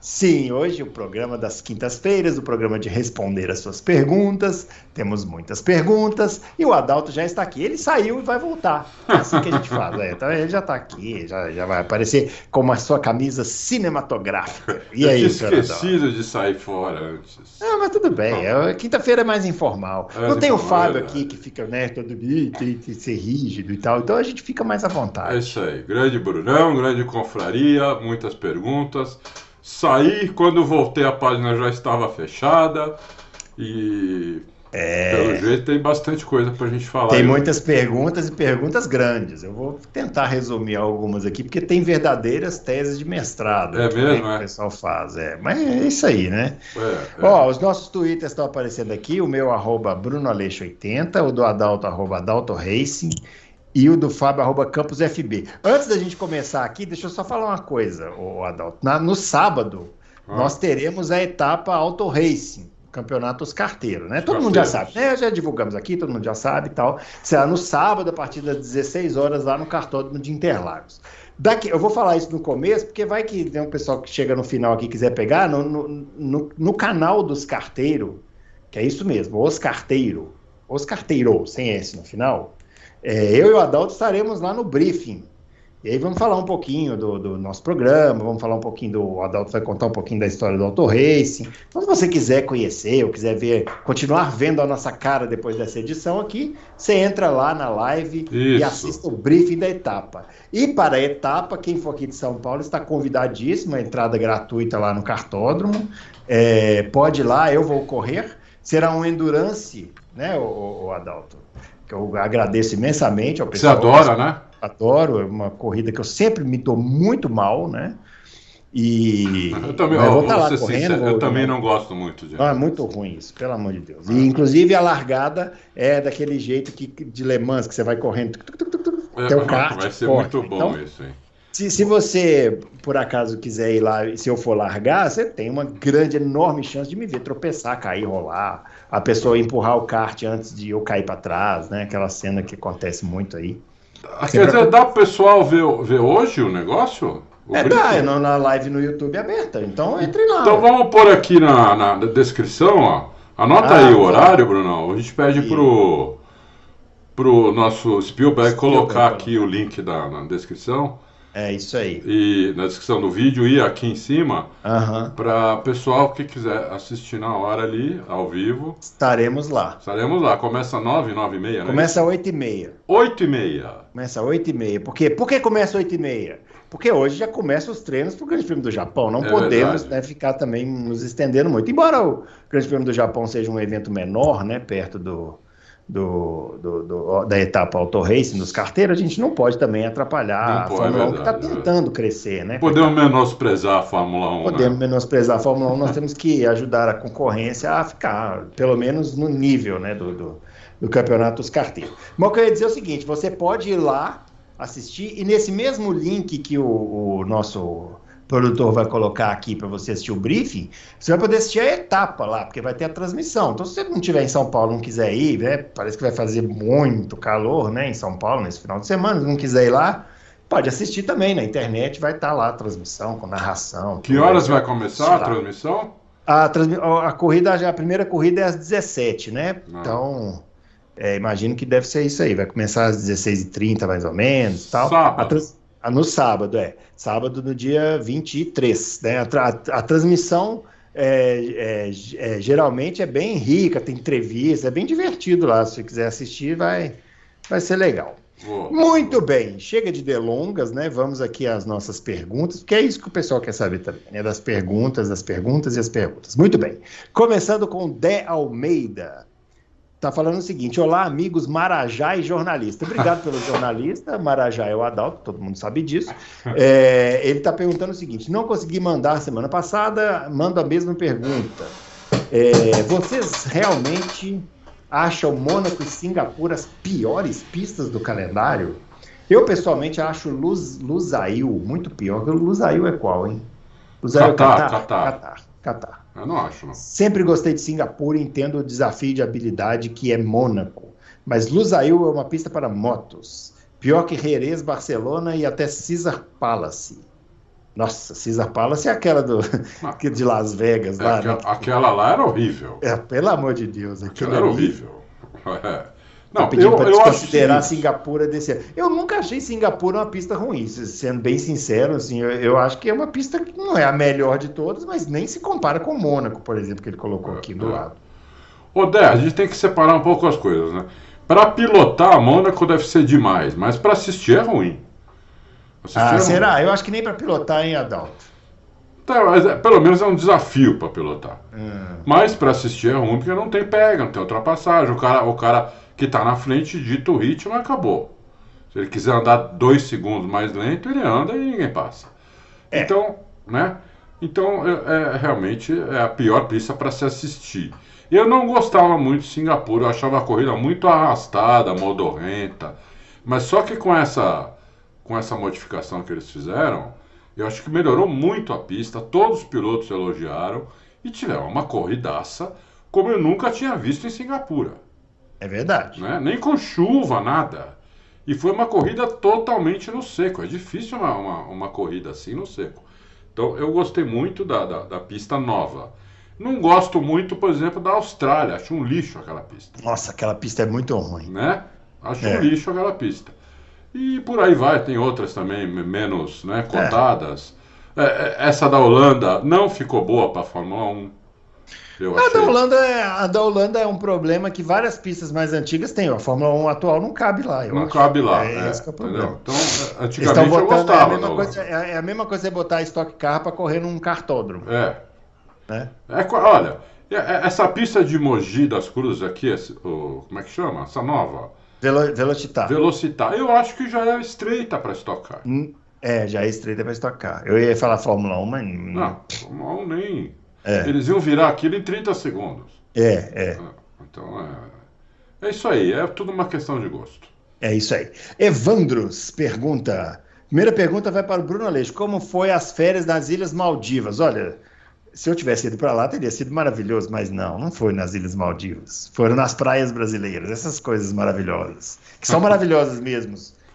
Sim, hoje o programa das quintas-feiras, o programa de responder as suas perguntas. Temos muitas perguntas e o Adalto já está aqui. Ele saiu e vai voltar. É assim que a gente faz. É. Então ele já está aqui, já, já vai aparecer com a sua camisa cinematográfica. E Eu aí, tinha esquecido de sair fora antes. Não, mas tudo bem. É, Quinta-feira é mais informal. É, Não tem o Fábio é aqui que fica, né, todo dia, tem que ser rígido e tal. Então a gente fica mais à vontade. É isso aí. Grande Brunão, grande confraria, muitas perguntas. Saí, quando voltei a página já estava fechada e é... pelo jeito tem bastante coisa para a gente falar. Tem muitas perguntas e perguntas grandes. Eu vou tentar resumir algumas aqui, porque tem verdadeiras teses de mestrado. É mesmo, é? Que o pessoal faz. É. Mas é isso aí, né? É, é. Ó, os nossos twitters estão aparecendo aqui, o meu arroba brunoaleixo80, o do Adalto arroba Adalto Racing e o do Fábio, arroba Campus FB. Antes da gente começar aqui, deixa eu só falar uma coisa, o Adalto. Na, no sábado, ah. nós teremos a etapa Auto Racing, Campeonato Os Carteiros, né? Todo mundo já sabe, né? Já divulgamos aqui, todo mundo já sabe e tal. Será no sábado, a partir das 16 horas, lá no cartódromo de Interlagos. Daqui, eu vou falar isso no começo, porque vai que tem um pessoal que chega no final aqui e quiser pegar, no, no, no, no canal dos carteiros, que é isso mesmo, Os Carteiros, Os Carteiros, sem S no final, é, eu e o Adalto estaremos lá no briefing. E aí vamos falar um pouquinho do, do, nosso programa, vamos falar um pouquinho do. O Adalto vai contar um pouquinho da história do Auto Racing. Então, se você quiser conhecer ou quiser ver, continuar vendo a nossa cara depois dessa edição aqui, você entra lá na live Isso. e assista o briefing da etapa. E para a etapa, quem for aqui de São Paulo está convidadíssimo, a entrada gratuita lá no cartódromo. É, pode ir lá, eu vou correr. Será um endurance, né, o, o Adalto? Que eu agradeço imensamente ao pessoal. Você adora, né? Adoro, é uma corrida que eu sempre me dou muito mal, né? E eu também, eu vou estar tá lá correndo. Vou, eu também não gosto muito de. Não, é muito ruim isso, pelo amor de Deus. E inclusive a largada é daquele jeito que de Le Mans que você vai correndo, é, tem um kart. Vai ser muito bom então, isso, hein? Se, se você, por acaso, quiser ir lá, se eu for largar, você tem uma grande, enorme chance de me ver tropeçar, cair, rolar a pessoa empurrar o kart antes de eu cair para trás, né? Aquela cena que acontece muito aí. Ah, quer dizer, dá pro pessoal ver, ver hoje o negócio? O é, dá, é na live no YouTube aberta, então entre lá. Então vamos pôr aqui na, na descrição, ó. Anota ah, aí o horário, Bruno. A gente pede pro, pro nosso Spielberg, Spielberg colocar aqui o link da, na descrição. É isso aí. E na descrição do vídeo e aqui em cima, uhum. para pessoal que quiser assistir na hora ali, ao vivo. Estaremos lá. Estaremos lá. Começa 9, 9 e meia, né? Começa 8 e meia. 8 e meia. Começa 8 e meia. Por quê? Por que começa 8 e meia? Porque hoje já começam os treinos para o Grande Prêmio do Japão. Não é podemos né, ficar também nos estendendo muito. Embora o Grande Prêmio do Japão seja um evento menor, né, perto do, do, do, do, da etapa auto racing dos carteiros, a gente não pode também atrapalhar pode, a Fórmula 1 que está tentando crescer, né? Podemos menosprezar a Fórmula 1. Podemos né? menosprezar a Fórmula 1, nós temos que ajudar a concorrência a ficar, pelo menos, no nível né, do, do, do campeonato dos carteiros. Mas o que eu ia dizer é o seguinte: você pode ir lá assistir, e nesse mesmo link que o, o nosso produtor vai colocar aqui para você assistir o briefing, você vai poder assistir a etapa lá, porque vai ter a transmissão. Então, se você não estiver em São Paulo, não quiser ir, né, parece que vai fazer muito calor, né, em São Paulo nesse final de semana, não quiser ir lá, pode assistir também na internet, vai estar tá lá a transmissão com narração. Que horas vai começar a transmissão? A, a, corrida, a primeira corrida é às 17, né? Ah. Então, é, imagino que deve ser isso aí. Vai começar às 16h30, mais ou menos. Tal. Sábado. A, trans, ah, no sábado, é. Sábado no dia 23. Né? A, a, a transmissão é, é, é, geralmente é bem rica, tem entrevista, é bem divertido lá. Se você quiser assistir, vai, vai ser legal. Boa. Muito bem, chega de delongas, né? Vamos aqui às nossas perguntas, porque é isso que o pessoal quer saber também, né? Das perguntas, das perguntas e as perguntas. Muito bem. Começando com Dé Almeida. Tá falando o seguinte: Olá, amigos Marajá e jornalista. Obrigado pelo jornalista. Marajá é o Adalto, todo mundo sabe disso. É, ele está perguntando o seguinte: Não consegui mandar semana passada, mando a mesma pergunta. É, vocês realmente acham Mônaco e Singapura as piores pistas do calendário? Eu, pessoalmente, acho Luz, Lusail muito pior. O Lusail é qual, hein? Lusail Catar, Catar. Catar. Catar. Eu não acho, não. Sempre gostei de Singapura e entendo o desafio de habilidade que é Mônaco. Mas Lusail é uma pista para motos. Pior que Jerez, Barcelona e até Caesar Palace. Nossa, Caesar Palace é aquela do, ah. de Las Vegas. É, lá, aquela, né? aquela, lá era horrível. É, pelo amor de Deus. Aquela era horrível. É. Não, pedindo para desconsiderar Singapura desse ano. Eu nunca achei Singapura uma pista ruim, sendo bem sincero, assim, eu, eu, acho que é uma pista que não é a melhor de todas, mas nem se compara com Mônaco, por exemplo, que ele colocou aqui do é. lado. Ô, Dé, a gente tem que separar um pouco as coisas, né? Para pilotar, Mônaco deve ser demais, mas para assistir é ruim. Assistir ah, é será? Ruim. Eu acho que nem para pilotar em Adalto. Tá, mas é, pelo menos é um desafio para pilotar. Hum. Mas para assistir é ruim porque não tem pega, não tem ultrapassagem. O cara, o cara que está na frente dita o ritmo acabou. Se ele quiser andar dois segundos mais lento, ele anda e ninguém passa. É. Então, né? Então, é, é, realmente é a pior pista para se assistir. Eu não gostava muito de Singapura, eu achava a corrida muito arrastada, modorrenta. Mas só que com essa, com essa modificação que eles fizeram, eu acho que melhorou muito a pista, todos os pilotos elogiaram e tiveram uma corridaça como eu nunca tinha visto em Singapura. É verdade. Né? Nem com chuva, nada. E foi uma corrida totalmente no seco. É difícil uma, uma, uma corrida assim no seco. Então eu gostei muito da, da, da, pista nova. Não gosto muito, por exemplo, da Austrália. Acho um lixo aquela pista. Nossa, aquela pista é muito ruim. Né? Acho é. um lixo aquela pista. E por aí vai, tem outras também menos né, cotadas. É. É, essa da Holanda não ficou boa para a Fórmula 1. Eu a, da Holanda é, a da Holanda é um problema que várias pistas mais antigas têm. A Fórmula 1 atual não cabe lá. não acho. cabe lá. É, é, esse é o problema. Então, antigamente botando, eu gostava. É a, mesma coisa, é, é a mesma coisa você botar a Stock Car para correr num cartódromo. É. Né? É, olha, essa pista de Mogi das Cruzes aqui, o, como é que chama? Essa nova? Velo, Velocitar. Velocitar. Eu acho que já é estreita para Stock Car. Hum, é, já é estreita para Stock Car. Eu ia falar Fórmula 1, mas. Não, Fórmula 1 nem. É. Eles iam virar aquilo em 30 segundos. É, é. Ah, então é. É isso aí, é tudo uma questão de gosto. É isso aí. Evandros pergunta. Primeira pergunta vai para o Bruno Aleixo. Como foi as férias nas Ilhas Maldivas? Olha, se eu tivesse ido para lá, teria sido maravilhoso, mas não, não foi nas Ilhas Maldivas. Foram nas praias brasileiras, essas coisas maravilhosas. Que são maravilhosas mesmo,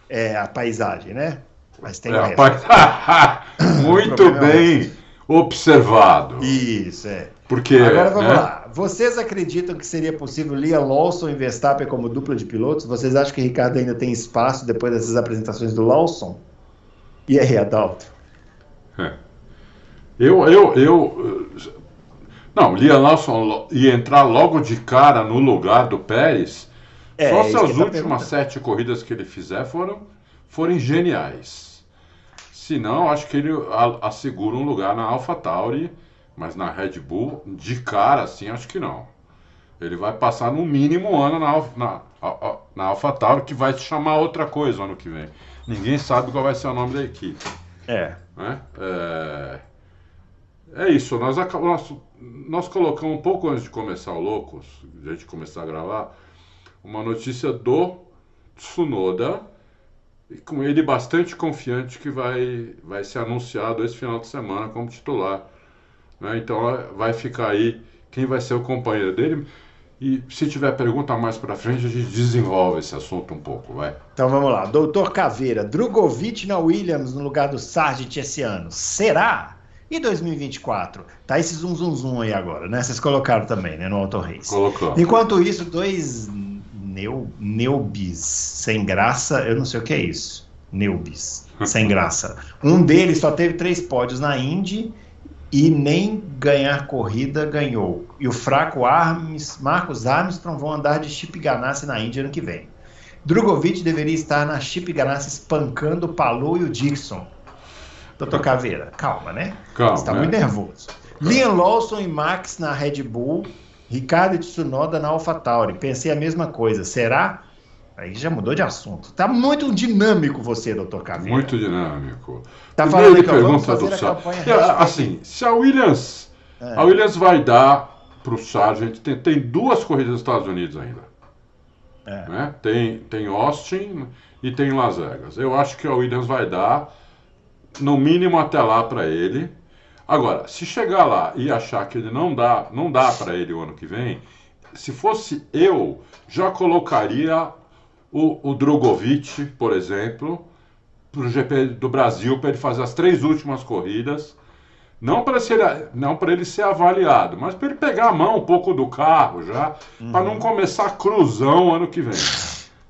é, a paisagem, né? Mas tem é. Muito bem observado. Isso, é. Porque, Agora vamos né? lá. Vocês acreditam que seria possível Lia Lawson e Verstappen como dupla de pilotos? Vocês acham que Ricardo ainda tem espaço depois dessas apresentações do Lawson? E aí, Adalto? É. Eu, eu, eu. Não, Lia Lawson ia entrar logo de cara no lugar do Pérez. É, só se as últimas sete corridas que ele fizer foram, forem geniais. Se não, acho que ele assegura um lugar na AlphaTauri, mas na Red Bull, de cara assim, acho que não. Ele vai passar no mínimo um ano na, na, na AlphaTauri, que vai se chamar outra coisa ano que vem. Ninguém sabe qual vai ser o nome da equipe. É. Né? É, é isso. Nós, nós, nós colocamos um pouco antes de começar o Loucos, de a gente começar a gravar, uma notícia do Tsunoda e com ele bastante confiante que vai, vai ser anunciado esse final de semana como titular. Né? Então vai ficar aí quem vai ser o companheiro dele. E se tiver pergunta mais para frente, a gente desenvolve esse assunto um pouco, vai. Então vamos lá. Doutor Caveira, Drogovic na Williams no lugar do Sargent esse ano. Será? E 2024? Tá esse zum zum zum aí agora, né? Vocês colocaram também, né? No Auto Race. Colocou. Enquanto isso, dois Neu, Neubis, sem graça, eu não sei o que é isso. Neubis, sem graça. Um deles só teve três pódios na Indy e nem ganhar corrida ganhou. E o fraco Arms, Marcos Armstrong vão andar de Chip Ganassi na Indy ano que vem. Drogovic deveria estar na Chip Ganassi espancando o Palu e o Dixon. Doutor Caveira, calma, né? Calma. Você está muito nervoso. Liam Lawson e Max na Red Bull Ricardo Tsunoda na AlphaTauri. Pensei a mesma coisa. Será? Aí já mudou de assunto. Tá muito dinâmico você, doutor Caveira. Muito dinâmico. Tá falando que pergunta do Sargent. Assim, se a Williams, é. a Williams vai dar para o Sargent, tem, tem duas corridas nos Estados Unidos ainda. É. Né? Tem, tem Austin e tem Las Vegas. Eu acho que a Williams vai dar, no mínimo até lá para ele. Agora, se chegar lá e achar que ele não dá, não dá para ele o ano que vem, se fosse eu, já colocaria o, o Drogovic, por exemplo, para o GP do Brasil, para ele fazer as três últimas corridas. Não para não para ele ser avaliado, mas para ele pegar a mão um pouco do carro já, uhum. para não começar cruzão ano que vem.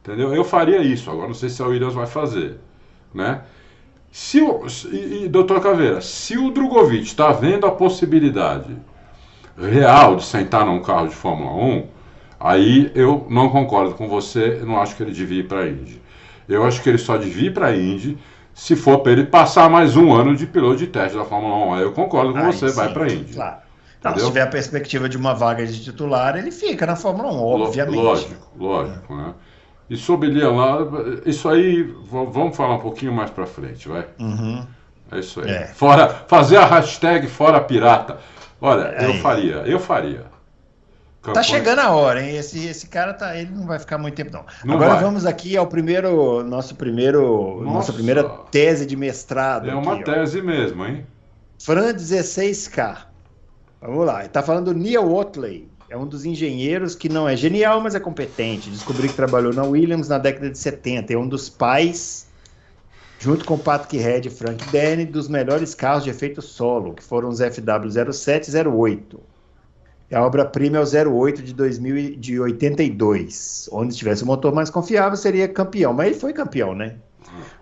Entendeu? Eu faria isso. Agora não sei se a Williams vai fazer, né? Se o, e, e, doutor Caveira, se o Drogovic está vendo a possibilidade real de sentar num carro de Fórmula 1, Aí eu não concordo com você, eu não acho que ele devia ir para a Indy. Eu acho que ele só devia ir para a Indy se for para ele passar mais um ano de piloto de teste da Fórmula 1. Aí eu concordo com Aí, você, sim, vai para a Indy. Claro. Não, se tiver a perspectiva de uma vaga de titular, ele fica na Fórmula 1, obviamente. Lógico, lógico, é. né? E sobre lá, isso aí, vamos falar um pouquinho mais para frente, vai? Uhum. É isso aí. É. Fora, fazer a hashtag fora pirata. Olha, é eu faria, eu faria. Tá chegando a hora, hein? Esse, esse cara tá, ele não vai ficar muito tempo não. não Agora vai. vamos aqui ao primeiro, nosso primeiro, nossa, nossa primeira tese de mestrado. É uma aqui, tese ó. mesmo, hein? Fran 16K. Vamos lá. Ele tá falando do Neil Otley. É um dos engenheiros que não é genial, mas é competente. Descobri que trabalhou na Williams na década de 70. É um dos pais, junto com Patrick Head e Frank Denny, dos melhores carros de efeito solo, que foram os FW07 e 08. A obra-prima é o 08 de 2082. Onde tivesse um motor mais confiável, seria campeão. Mas ele foi campeão, né?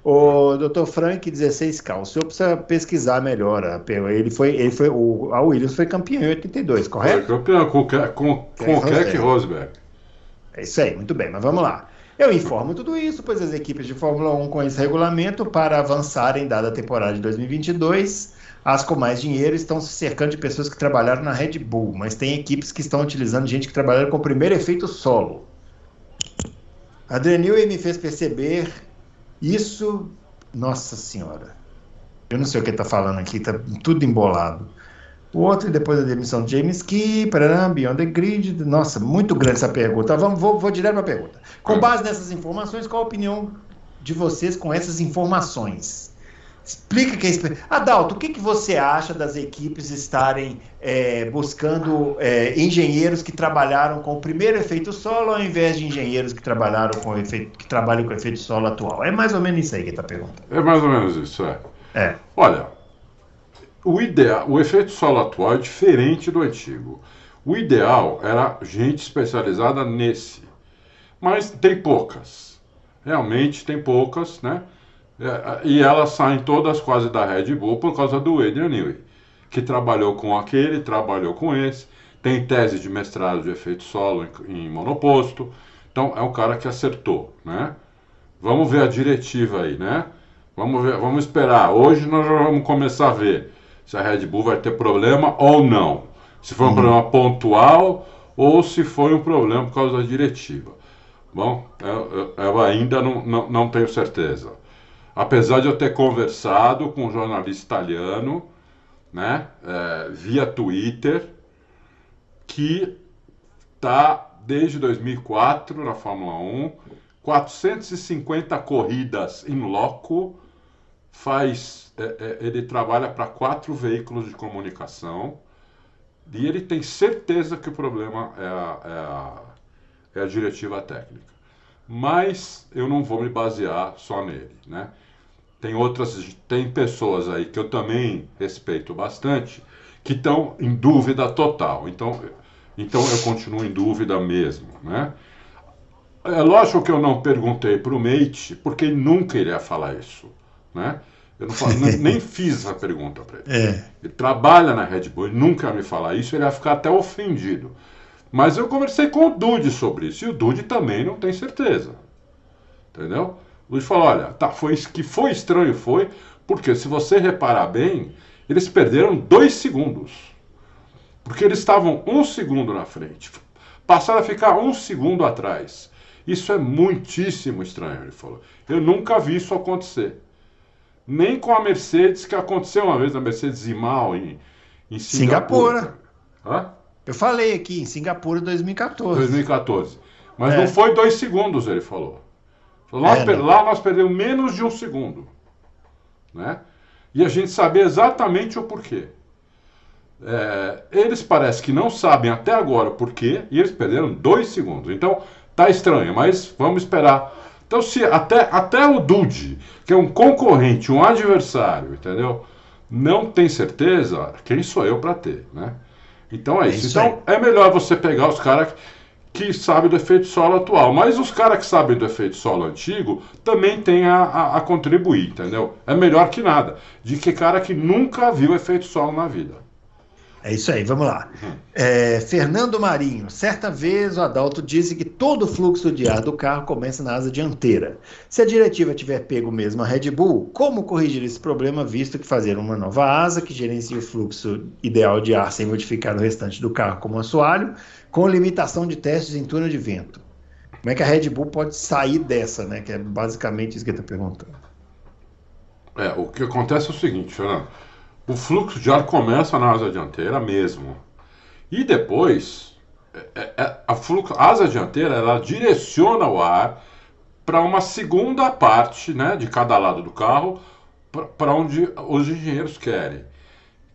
O Dr. Frank 16K, o senhor precisa pesquisar melhor. Ele foi, ele foi, o, a Williams foi campeão em 82, correto? Foi campeão com, com, com Keck Rosberg. É isso aí, muito bem, mas vamos lá. Eu informo tudo isso, pois as equipes de Fórmula 1 com esse regulamento para avançarem dada a temporada de 2022 as com mais dinheiro estão se cercando de pessoas que trabalharam na Red Bull, mas tem equipes que estão utilizando gente que trabalharam com o primeiro efeito solo. Adrenil me fez perceber isso. Nossa Senhora. Eu não sei o que está falando aqui, está tudo embolado. O outro, depois da demissão de James Key, para Beyond the Grid. Nossa, muito grande essa pergunta. Vamos, vou, vou direto para a pergunta. Com base nessas informações, qual a opinião de vocês com essas informações? Explica que é Adalto, o que, que você acha das equipes estarem é, buscando é, engenheiros que trabalharam com o primeiro efeito solo ao invés de engenheiros que trabalharam com efeito, que trabalham com o efeito solo atual? É mais ou menos isso aí que está perguntando. É mais ou menos isso, é. É. Olha, o ideal, o efeito solo atual é diferente do antigo. O ideal era gente especializada nesse, mas tem poucas. Realmente tem poucas, né? É, e elas saem todas quase da Red Bull por causa do Adrian Newey, que trabalhou com aquele, trabalhou com esse, tem tese de mestrado de efeito solo em, em monoposto. Então é um cara que acertou, né? Vamos ver a diretiva aí, né? Vamos ver, vamos esperar. Hoje nós já vamos começar a ver se a Red Bull vai ter problema ou não. Se foi um uhum. problema pontual ou se foi um problema por causa da diretiva. Bom, eu, eu, eu ainda não, não, não tenho certeza apesar de eu ter conversado com um jornalista italiano, né, é, via Twitter, que está desde 2004 na Fórmula 1, 450 corridas em loco, faz, é, é, ele trabalha para quatro veículos de comunicação e ele tem certeza que o problema é a, é a, é a diretiva técnica. Mas eu não vou me basear só nele, né? Tem outras, tem pessoas aí que eu também respeito bastante, que estão em dúvida total. Então, então eu continuo em dúvida mesmo, né? É lógico que eu não perguntei para o Mate, porque ele nunca iria falar isso, né? Eu não, nem fiz essa pergunta para ele. É. Ele trabalha na Red Bull, ele nunca ia me falar isso, ele ia ficar até ofendido. Mas eu conversei com o Dude sobre isso, e o Dude também não tem certeza. Entendeu? Luiz falou: olha, tá, foi, que foi estranho, foi, porque se você reparar bem, eles perderam dois segundos. Porque eles estavam um segundo na frente. Passaram a ficar um segundo atrás. Isso é muitíssimo estranho, ele falou. Eu nunca vi isso acontecer. Nem com a Mercedes, que aconteceu uma vez na Mercedes Imal em, em Singapura. Singapura. Eu falei aqui, em Singapura 2014. 2014. Mas é. não foi dois segundos, ele falou. Lá, é, lá nós perdemos menos de um segundo. Né? E a gente sabia exatamente o porquê. É, eles parecem que não sabem até agora o porquê e eles perderam dois segundos. Então tá estranho, mas vamos esperar. Então, se até, até o Dude, que é um concorrente, um adversário, entendeu? Não tem certeza, quem sou eu para ter, né? Então é, é isso. então é melhor você pegar os caras que sabem do efeito solo atual. Mas os caras que sabem do efeito solo antigo também têm a, a, a, contribuir, entendeu? É melhor que nada. De que cara que nunca viu efeito solo na vida. É isso aí, vamos lá. É, Fernando Marinho, certa vez o Adalto disse que todo o fluxo de ar do carro começa na asa dianteira. Se a diretiva tiver pego mesmo a Red Bull, como corrigir esse problema, visto que fazer uma nova asa que gerencia o fluxo ideal de ar sem modificar o restante do carro como assoalho, com limitação de testes em túnel de vento? Como é que a Red Bull pode sair dessa, né? Que é basicamente isso que ele está perguntando. É, o que acontece é o seguinte, Fernando o fluxo de ar começa na asa dianteira mesmo. E depois, é, é, é a, fluxo, a asa dianteira ela direciona o ar para uma segunda parte né, de cada lado do carro, para onde os engenheiros querem.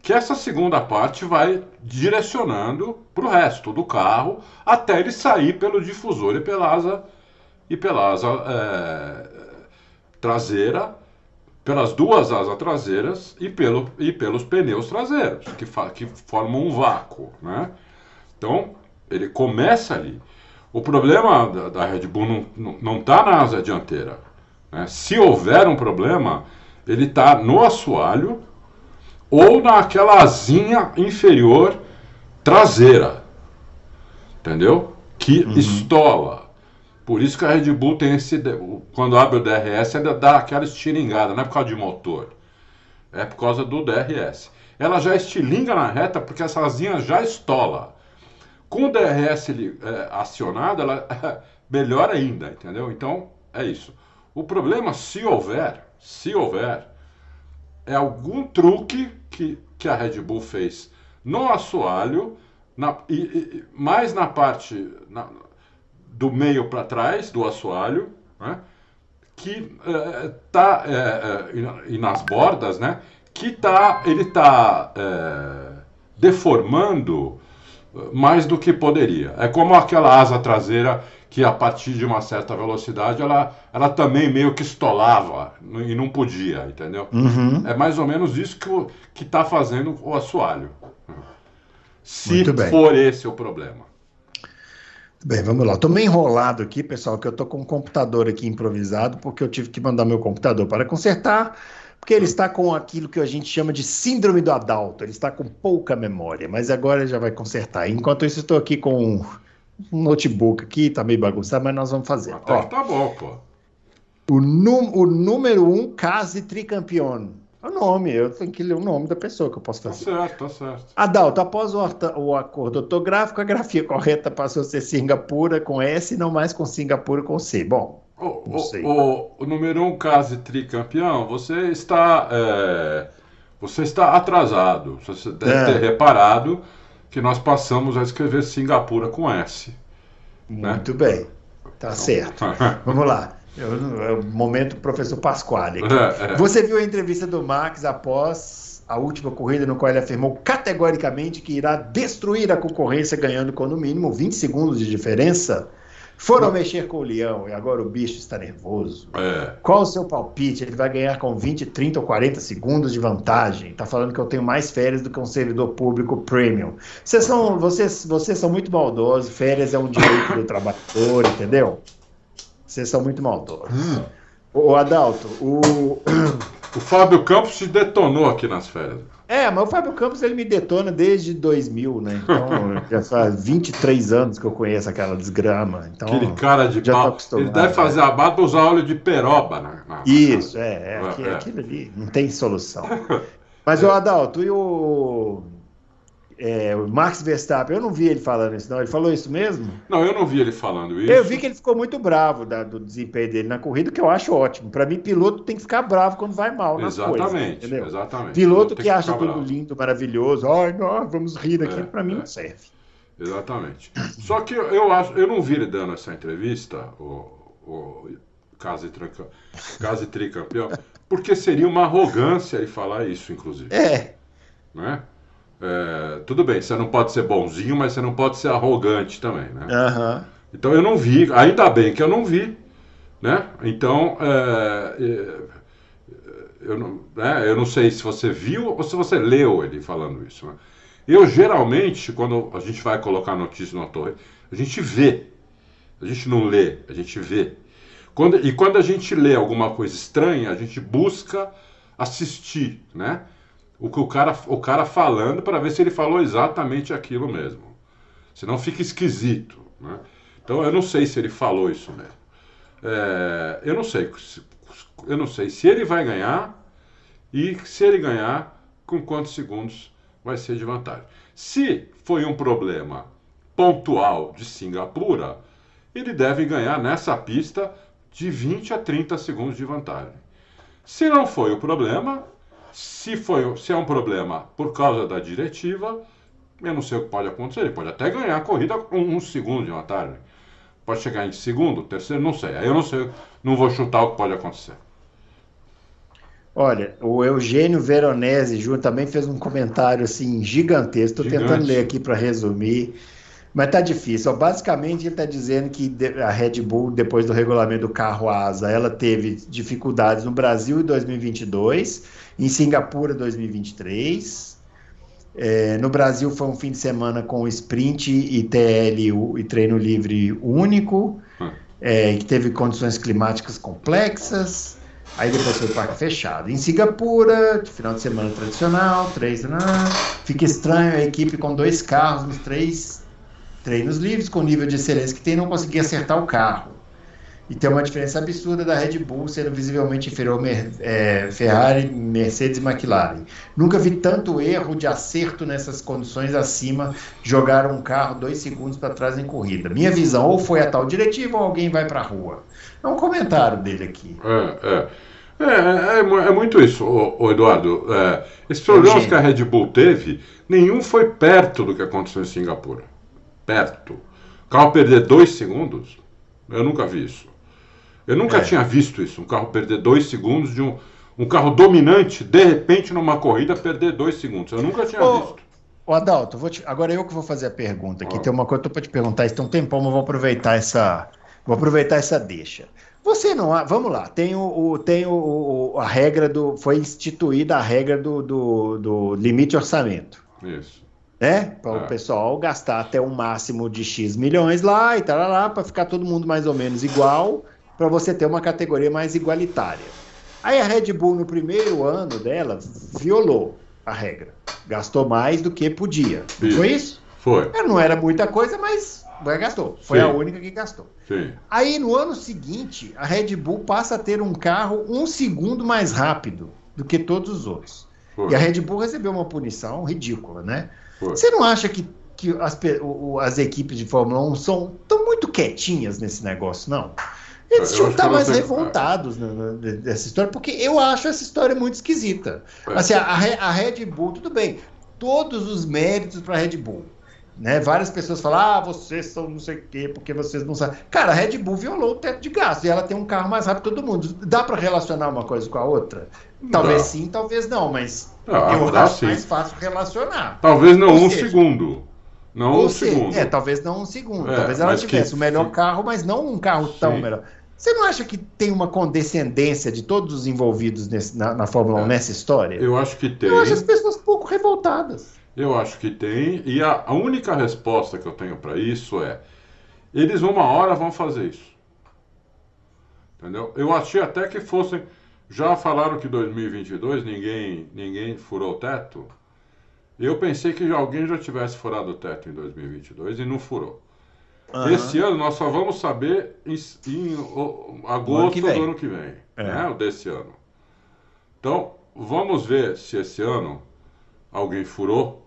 Que essa segunda parte vai direcionando para o resto do carro até ele sair pelo difusor e pela asa, e pela asa é, traseira pelas duas asas traseiras e, pelo, e pelos pneus traseiros, que, que formam um vácuo. Né? Então, ele começa ali. O problema da, da Red Bull não está na asa dianteira. Né? Se houver um problema, ele está no assoalho ou naquela asinha inferior traseira. Entendeu? Que uhum. estola. Por isso que a Red Bull tem esse. Quando abre o DRS, ainda dá aquela estiringada, não é por causa de motor. É por causa do DRS. Ela já estilinga na reta porque essa asinha já estola. Com o DRS é, acionado, ela é melhor ainda, entendeu? Então, é isso. O problema, se houver, se houver, é algum truque que, que a Red Bull fez no assoalho, na, e, e, mais na parte. Na, do meio para trás do assoalho, né? que está é, é, é, e nas bordas, né? Que tá, ele está é, deformando mais do que poderia. É como aquela asa traseira que a partir de uma certa velocidade ela, ela também meio que estolava e não podia, entendeu? Uhum. É mais ou menos isso que está fazendo o assoalho. Se for esse o problema. Bem, vamos lá. Estou meio enrolado aqui, pessoal, que eu estou com um computador aqui improvisado, porque eu tive que mandar meu computador para consertar, porque ele está com aquilo que a gente chama de síndrome do adulto. Ele está com pouca memória, mas agora ele já vai consertar. Enquanto isso, estou aqui com um notebook aqui, está meio bagunçado, mas nós vamos fazer. Até Ó, tá bom, pô. O, o número um, case tricampeão. É o nome, eu tenho que ler o nome da pessoa que eu posso fazer. Tá certo, tá certo. Adalto, após o, o acordo ortográfico, a grafia correta passou a ser Singapura com S e não mais com Singapura com C. Bom, o, o, o, número um caso tricampeão, você está, é, você está atrasado. Você deve é. ter reparado que nós passamos a escrever Singapura com S. Né? Muito né? bem, tá então... certo. Vamos lá. É o momento professor Pasquale. É, é. Você viu a entrevista do Max após a última corrida, no qual ele afirmou categoricamente que irá destruir a concorrência, ganhando com no mínimo 20 segundos de diferença? Foram mexer com o leão e agora o bicho está nervoso. É. Qual o seu palpite? Ele vai ganhar com 20, 30 ou 40 segundos de vantagem. Está falando que eu tenho mais férias do que um servidor público premium. Vocês são, vocês, vocês são muito maldosos. Férias é um direito do trabalhador, entendeu? Vocês são muito maldosos. Hum. O Adalto, o. O Fábio Campos se detonou aqui nas férias. É, mas o Fábio Campos ele me detona desde 2000, né? Então, já faz 23 anos que eu conheço aquela desgrama. Então, Aquele cara de pau. Ele deve fazer a barba usar óleo de peroba, né? Na, Isso, é, é, é, é, aquilo ali não tem solução. Mas o Adalto, e o é, o Max Verstappen, eu não vi ele falando isso, não. Ele falou isso mesmo? Não, eu não vi ele falando isso. Eu vi que ele ficou muito bravo da, do desempenho dele na corrida, que eu acho ótimo. Para mim, piloto tem que ficar bravo quando vai mal nas exatamente, coisas. Entendeu? Exatamente. Piloto que, que acha tudo bravo. lindo, maravilhoso. Ai, não, vamos rir daqui, é, para mim é. não serve. Exatamente. Só que eu acho, eu não vi ele dando essa entrevista, o, o Case Tricampeão, porque seria uma arrogância ele falar isso, inclusive. É. Né? É, tudo bem, você não pode ser bonzinho, mas você não pode ser arrogante também, né? Uhum. Então eu não vi, ainda bem que eu não vi, né? Então é, é, eu, não, né? eu não sei se você viu ou se você leu ele falando isso. Né? Eu geralmente, quando a gente vai colocar notícia na torre, a gente vê, a gente não lê, a gente vê. Quando, e quando a gente lê alguma coisa estranha, a gente busca assistir, né? O que o cara, o cara falando para ver se ele falou exatamente aquilo mesmo. Senão fica esquisito. Né? Então eu não sei se ele falou isso mesmo. É, eu não sei. Eu não sei se ele vai ganhar e se ele ganhar, com quantos segundos vai ser de vantagem. Se foi um problema pontual de Singapura, ele deve ganhar nessa pista de 20 a 30 segundos de vantagem. Se não foi o problema, se, foi, se é um problema por causa da diretiva, eu não sei o que pode acontecer. Ele pode até ganhar a corrida com um segundo de vantagem. Pode chegar em segundo, terceiro, não sei. Aí eu não sei, não vou chutar o que pode acontecer. Olha, o Eugênio Veronese Júnior também fez um comentário assim gigantesco. Estou tentando ler aqui para resumir, mas tá difícil. basicamente ele está dizendo que a Red Bull, depois do regulamento do carro asa, ela teve dificuldades no Brasil em 2022 em Singapura 2023. É, no Brasil foi um fim de semana com sprint e TL e treino livre único, hum. é, que teve condições climáticas complexas. Aí depois foi o parque fechado. Em Singapura, final de semana tradicional, três. Né? Fica estranho a equipe com dois carros nos três treinos livres, com o nível de excelência que tem, não conseguia acertar o carro e tem uma diferença absurda da Red Bull sendo visivelmente inferior é, Ferrari, Mercedes e McLaren. Nunca vi tanto erro de acerto nessas condições acima, jogar um carro dois segundos para trás em corrida. Minha visão, ou foi a tal diretiva ou alguém vai para a rua. É um comentário dele aqui. É, é. É, é, é, muito isso, ô, Eduardo. É, esses problemas que a Red Bull teve, nenhum foi perto do que aconteceu em Singapura. Perto. O carro perder dois segundos, eu nunca vi isso. Eu nunca é. tinha visto isso, um carro perder dois segundos de um, um carro dominante, de repente, numa corrida, perder dois segundos. Eu nunca tinha Ô, visto. Ô Adalto, te... agora eu que vou fazer a pergunta aqui. Tem uma coisa que eu tô para te perguntar, isso tem um tempão, mas vou aproveitar essa. Vou aproveitar essa deixa. Você não. Vamos lá, tem, o, o tem o, o, a regra do. Foi instituída a regra do, do, do limite orçamento. Isso. Né? Para é. o pessoal gastar até um máximo de X milhões lá e tal, lá, para ficar todo mundo mais ou menos igual para você ter uma categoria mais igualitária. Aí a Red Bull, no primeiro ano dela, violou a regra. Gastou mais do que podia. Não foi isso? Foi. Não era muita coisa, mas gastou. Foi Sim. a única que gastou. Sim. Aí no ano seguinte, a Red Bull passa a ter um carro um segundo mais rápido do que todos os outros. Foi. E a Red Bull recebeu uma punição ridícula, né? Foi. Você não acha que, que as, as equipes de Fórmula 1 são tão muito quietinhas nesse negócio, não? Eles tinham que estar mais revoltados nessa história, porque eu acho essa história muito esquisita. É. Assim, a, a Red Bull, tudo bem, todos os méritos para a Red Bull. Né? Várias pessoas falam, ah, vocês são não sei o quê, porque vocês não sabem. Cara, a Red Bull violou o teto de gasto e ela tem um carro mais rápido que todo mundo. Dá para relacionar uma coisa com a outra? Talvez sim, talvez não, mas ah, eu acho sim. mais fácil relacionar. Talvez não Ou um seja, segundo. Não um segundo. É, talvez não um segundo. É, talvez ela tivesse que, o melhor carro, mas não um carro tão sim. melhor. Você não acha que tem uma condescendência de todos os envolvidos nesse, na, na, Fórmula 1 é. nessa história? Eu acho que tem. Eu acho as pessoas pouco revoltadas. Eu acho que tem. E a, a única resposta que eu tenho para isso é: eles uma hora vão fazer isso. Entendeu? Eu achei até que fossem. Já falaram que 2022 ninguém, ninguém furou o teto. Eu pensei que alguém já tivesse furado o teto em 2022 e não furou. Uhum. Esse ano nós só vamos saber em, em agosto do ano que vem, é. né? Desse ano. Então, vamos ver se esse ano alguém furou,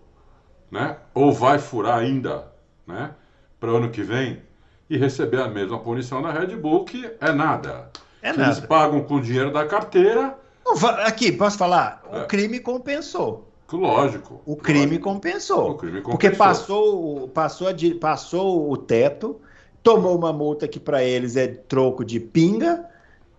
né? Ou vai furar ainda, né? Para o ano que vem e receber a mesma punição da Red Bull, que é nada. É nada. Eles pagam com o dinheiro da carteira. Aqui, posso falar? O é. crime compensou. Lógico. O crime lógico. compensou. O crime compensou. Porque passou, passou, passou o teto, tomou uma multa que para eles é troco de pinga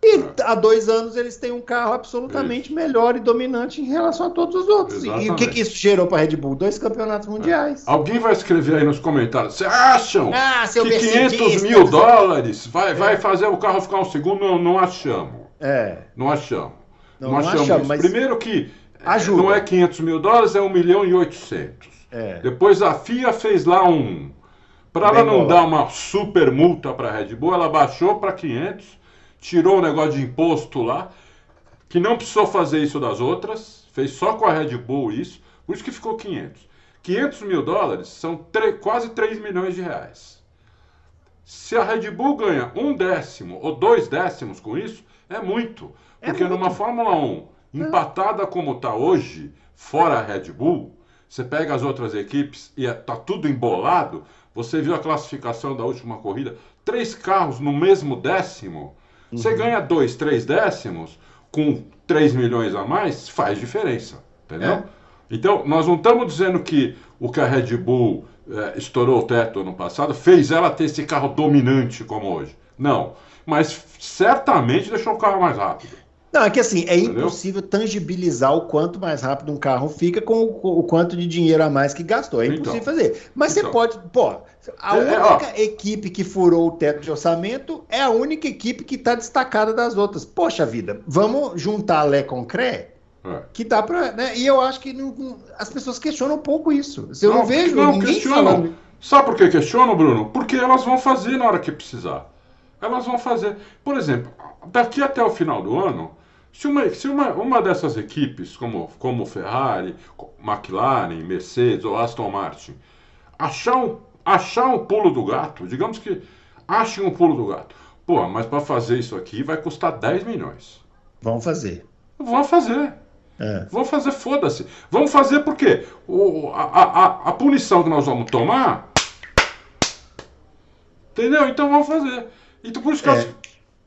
e há dois anos eles têm um carro absolutamente isso. melhor e dominante em relação a todos os outros. Exatamente. E o que, que isso gerou para a Red Bull? Dois campeonatos mundiais. É. Alguém vai escrever aí nos comentários. Vocês acham ah, que 500 mil dólares vai, é. vai fazer o carro ficar um segundo? Não, não achamos. É. Não achamos. Não, não, achamos. achamos mas... Primeiro que Ajuda. não é 500 mil dólares, é 1 milhão e 800. É. Depois a FIA fez lá um... Para ela não dar uma super multa para a Red Bull, ela baixou para 500 tirou o negócio de imposto lá, que não precisou fazer isso das outras, fez só com a Red Bull isso, por isso que ficou 500. 500 mil dólares são quase 3 milhões de reais. Se a Red Bull ganha um décimo ou dois décimos com isso, é muito. É porque muito. numa Fórmula 1, empatada como está hoje, fora a Red Bull, você pega as outras equipes e está é, tudo embolado. Você viu a classificação da última corrida? Três carros no mesmo décimo. Você uhum. ganha dois, três décimos com 3 milhões a mais, faz diferença, entendeu? É. Então, nós não estamos dizendo que o que a Red Bull é, estourou o teto ano passado fez ela ter esse carro dominante como hoje. Não. Mas certamente deixou o carro mais rápido. Não, é que assim, é Entendeu? impossível tangibilizar o quanto mais rápido um carro fica com o, o quanto de dinheiro a mais que gastou. É impossível então, fazer. Mas então. você pode. Pô, a é, é única é, equipe que furou o teto de orçamento é a única equipe que está destacada das outras. Poxa vida, vamos juntar a Lé com Cré? É. Que dá para. Né? E eu acho que não, as pessoas questionam um pouco isso. Eu não, não vejo não, ninguém questionam. falando. Sabe por que questionam, Bruno? Porque elas vão fazer na hora que precisar. Elas vão fazer. Por exemplo, daqui até o final do ano se uma, se uma, uma dessas equipes, como, como Ferrari, McLaren, Mercedes ou Aston Martin, achar um, achar um pulo do gato, digamos que achem um pulo do gato. Pô, mas para fazer isso aqui vai custar 10 milhões. Vão fazer. Vão fazer. É. Vão fazer, foda-se. Vamos fazer porque o, a, a, a punição que nós vamos tomar. Entendeu? Então vamos fazer. Então por isso que é. elas,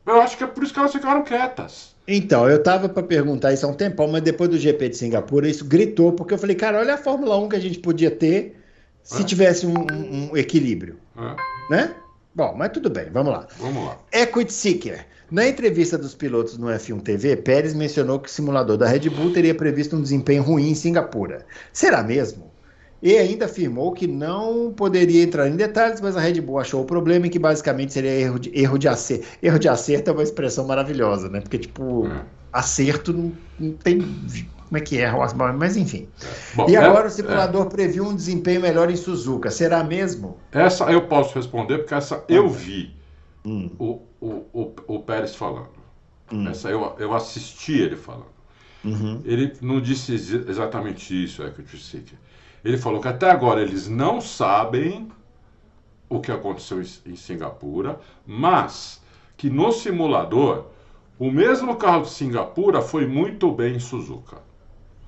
eu acho que é por isso que elas ficaram quietas. Então, eu tava para perguntar isso há um tempão, mas depois do GP de Singapura, isso gritou, porque eu falei, cara, olha a Fórmula 1 que a gente podia ter se é. tivesse um, um, um equilíbrio. É. Né? Bom, mas tudo bem, vamos lá. Vamos lá. Equity Seeker. Na entrevista dos pilotos no F1 TV, Pérez mencionou que o simulador da Red Bull teria previsto um desempenho ruim em Singapura. Será mesmo? E ainda afirmou que não poderia entrar em detalhes, mas a Red Bull achou o problema e que basicamente seria erro de, erro de acerto. Erro de acerto é uma expressão maravilhosa, né? Porque, tipo, é. acerto não, não, tem. Como é que é? Mas enfim. É. Bom, e agora é, o simulador é. previu um desempenho melhor em Suzuka. Será mesmo? Essa eu posso responder, porque essa eu vi hum. o, o, o, o Pérez falando. Hum. Essa eu, eu assisti ele falando. Uhum. Ele não disse exatamente isso, é que eu disse. Ele falou que até agora eles não sabem o que aconteceu em Singapura, mas que no simulador o mesmo carro de Singapura foi muito bem em Suzuka.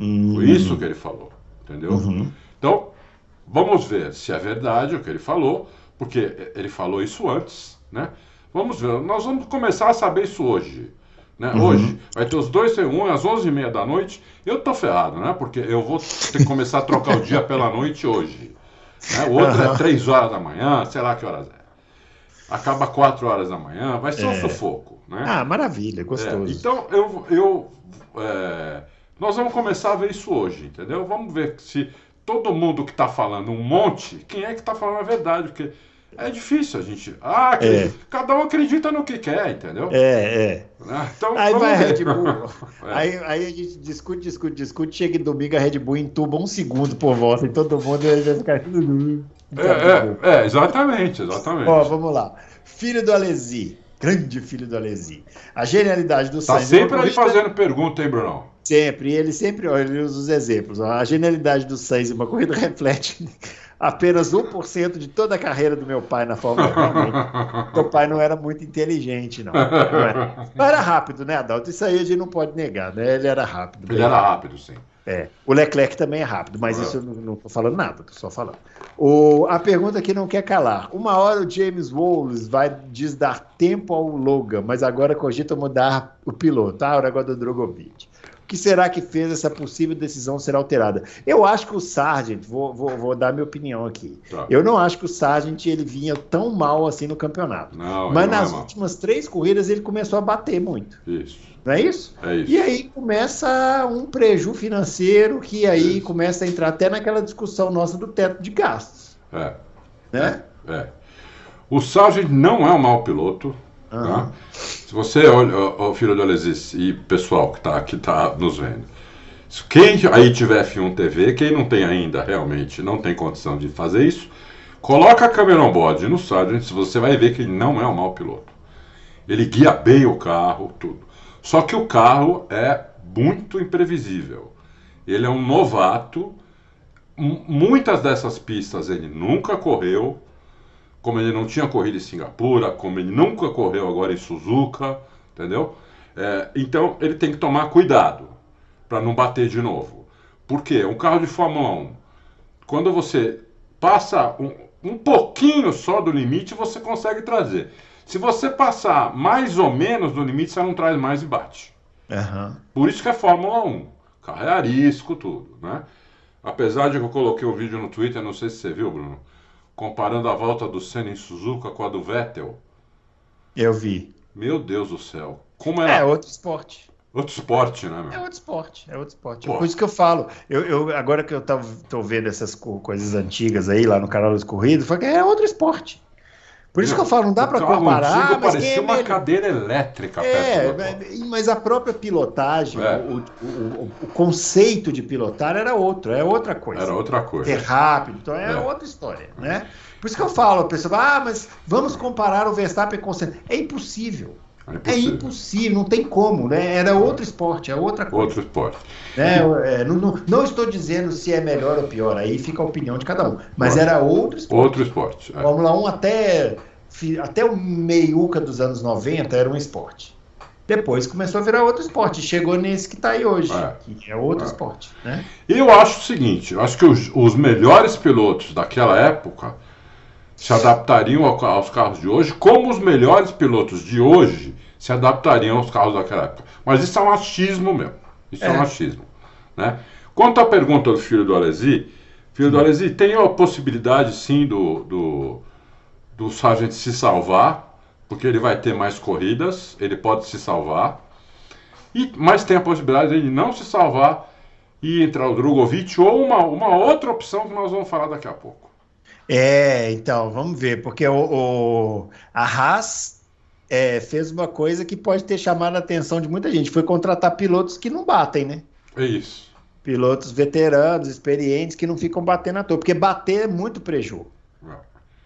Uhum. Foi isso que ele falou, entendeu? Uhum. Então, vamos ver se é verdade o que ele falou, porque ele falou isso antes, né? Vamos ver, nós vamos começar a saber isso hoje. Né? Uhum. Hoje vai ter os dois C1 às 11h30 da noite. Eu tô ferrado, né? Porque eu vou ter que começar a trocar o dia pela noite hoje. Né? O outro uhum. é 3 horas da manhã, sei lá que horas é. Acaba 4 horas da manhã, vai ser é. um sufoco. Né? Ah, maravilha, gostoso. É, então eu, eu é, nós vamos começar a ver isso hoje, entendeu? Vamos ver se todo mundo que está falando um monte, quem é que está falando a verdade, porque é difícil a gente. Ah, é. cada um acredita no que quer, entendeu? É, é. Ah, então, aí vai a Red Bull. é. aí, aí a gente discute, discute, discute. Chega em domingo, a Red Bull entuba um segundo por volta e todo mundo vai ficar tudo. É, é, é, exatamente, exatamente. Ó, vamos lá. Filho do Alesi. Grande filho do Alesi. A genialidade do tá Sainz. Tá sempre aí fazendo pergunta, hein, Bruno? Sempre. E ele sempre olha, ele usa os exemplos. A genialidade do Sainz em uma corrida reflete apenas 1% de toda a carreira do meu pai na Fórmula 1. meu pai não era muito inteligente, não. Não era, rápido, né, Adalto? Isso aí a gente não pode negar, né? Ele era rápido. Ele era rápido, sim. É. O Leclerc também é rápido, mas isso eu não estou falando nada, estou só falando. O, a pergunta que não quer calar. Uma hora o James Wallace vai desdar tempo ao Logan, mas agora cogita mudar o piloto. Ah, o negócio do Drogovic. O que será que fez essa possível decisão ser alterada? Eu acho que o Sargent, vou, vou, vou dar minha opinião aqui. Tá. Eu não acho que o Sargent ele vinha tão mal assim no campeonato. Não, mas nas é últimas três corridas ele começou a bater muito. Isso. Não é isso? É isso. E aí começa um prejuízo financeiro que aí isso. começa a entrar até naquela discussão nossa do teto de gastos. É. Né? É. é. O Sargent não é um mau piloto. Uhum. Tá? Se você olha, o filho do Alesis e pessoal que está que tá nos vendo, quem aí tiver F1 TV, quem não tem ainda realmente, não tem condição de fazer isso, coloca a câmera on board no Sargent, você vai ver que ele não é um mau piloto. Ele guia bem o carro, tudo. Só que o carro é muito imprevisível. Ele é um novato. Muitas dessas pistas ele nunca correu como ele não tinha corrido em Singapura, como ele nunca correu agora em Suzuka, entendeu? É, então ele tem que tomar cuidado para não bater de novo. Por quê? Um carro de Fórmula 1, quando você passa um, um pouquinho só do limite, você consegue trazer. Se você passar mais ou menos do limite, você não traz mais e bate. Uhum. Por isso que é Fórmula 1. Carro é arisco, tudo, né? Apesar de que eu coloquei um vídeo no Twitter, não sei se você viu, Bruno, comparando a volta do Senna em Suzuka com a do Vettel. Eu vi. Meu Deus do céu. Como é? É outro esporte. Outro esporte, né, meu? É outro esporte, é outro esporte. Pô. Por isso que eu falo. Eu, eu agora que eu tô, tô vendo essas coisas antigas aí lá no canal dos Corridos, foi que é outro esporte. Por isso que eu falo, não dá para comparar. Mas parecia é uma cadeira elétrica. É, mas a própria pilotagem, é. o, o, o, conceito de pilotar era outro, é outra coisa. Era outra coisa. É rápido, então é, é. outra história, né? Por isso que eu falo, a pessoa, ah, mas vamos comparar o Verstappen com o Senna. É impossível. É impossível. é impossível. não tem como, né? Era outro esporte, é outra coisa. Outro esporte. Né? É, não, não, não, estou dizendo se é melhor ou pior, aí fica a opinião de cada um. Mas era outro esporte. Outro esporte. É. Fórmula 1 até até o meiuca dos anos 90 era um esporte. Depois começou a virar outro esporte. Chegou nesse que está aí hoje, é. que é outro é. esporte. Né? Eu acho o seguinte: eu acho que os, os melhores pilotos daquela época se adaptariam aos carros de hoje, como os melhores pilotos de hoje se adaptariam aos carros daquela época. Mas isso é um achismo meu. Isso é, é um achismo. Né? Quanto à pergunta do filho do Alesi, filho do Alesi, tem a possibilidade sim do, do do Sargent se salvar, porque ele vai ter mais corridas, ele pode se salvar. E, mas tem a possibilidade de ele não se salvar e entrar o Drogovic ou uma, uma outra opção que nós vamos falar daqui a pouco. É, então, vamos ver, porque o, o a Haas é, fez uma coisa que pode ter chamado a atenção de muita gente, foi contratar pilotos que não batem, né? É isso. Pilotos veteranos, experientes, que não ficam batendo à toa, porque bater é muito prejuízo.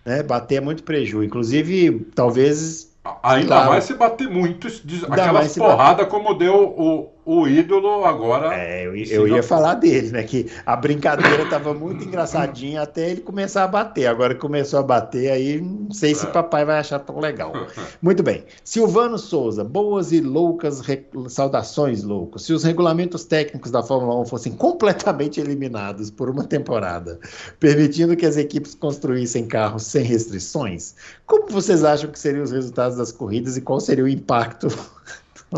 Né? Bater é muito prejuízo. Inclusive, talvez. Ainda lá, mais se bater muito, aquelas porradas como deu o, o ídolo agora. É, eu, eu ia falar dele, né? Que a brincadeira estava muito engraçadinha até ele começar a bater. Agora que começou a bater, aí não sei se é. papai vai achar tão legal. Muito bem. Silvano Souza, boas e loucas re... saudações, loucos. Se os regulamentos técnicos da Fórmula 1 fossem completamente eliminados por uma temporada, permitindo que as equipes construíssem carros sem restrições, como vocês acham que seriam os resultados das corridas e qual seria o impacto?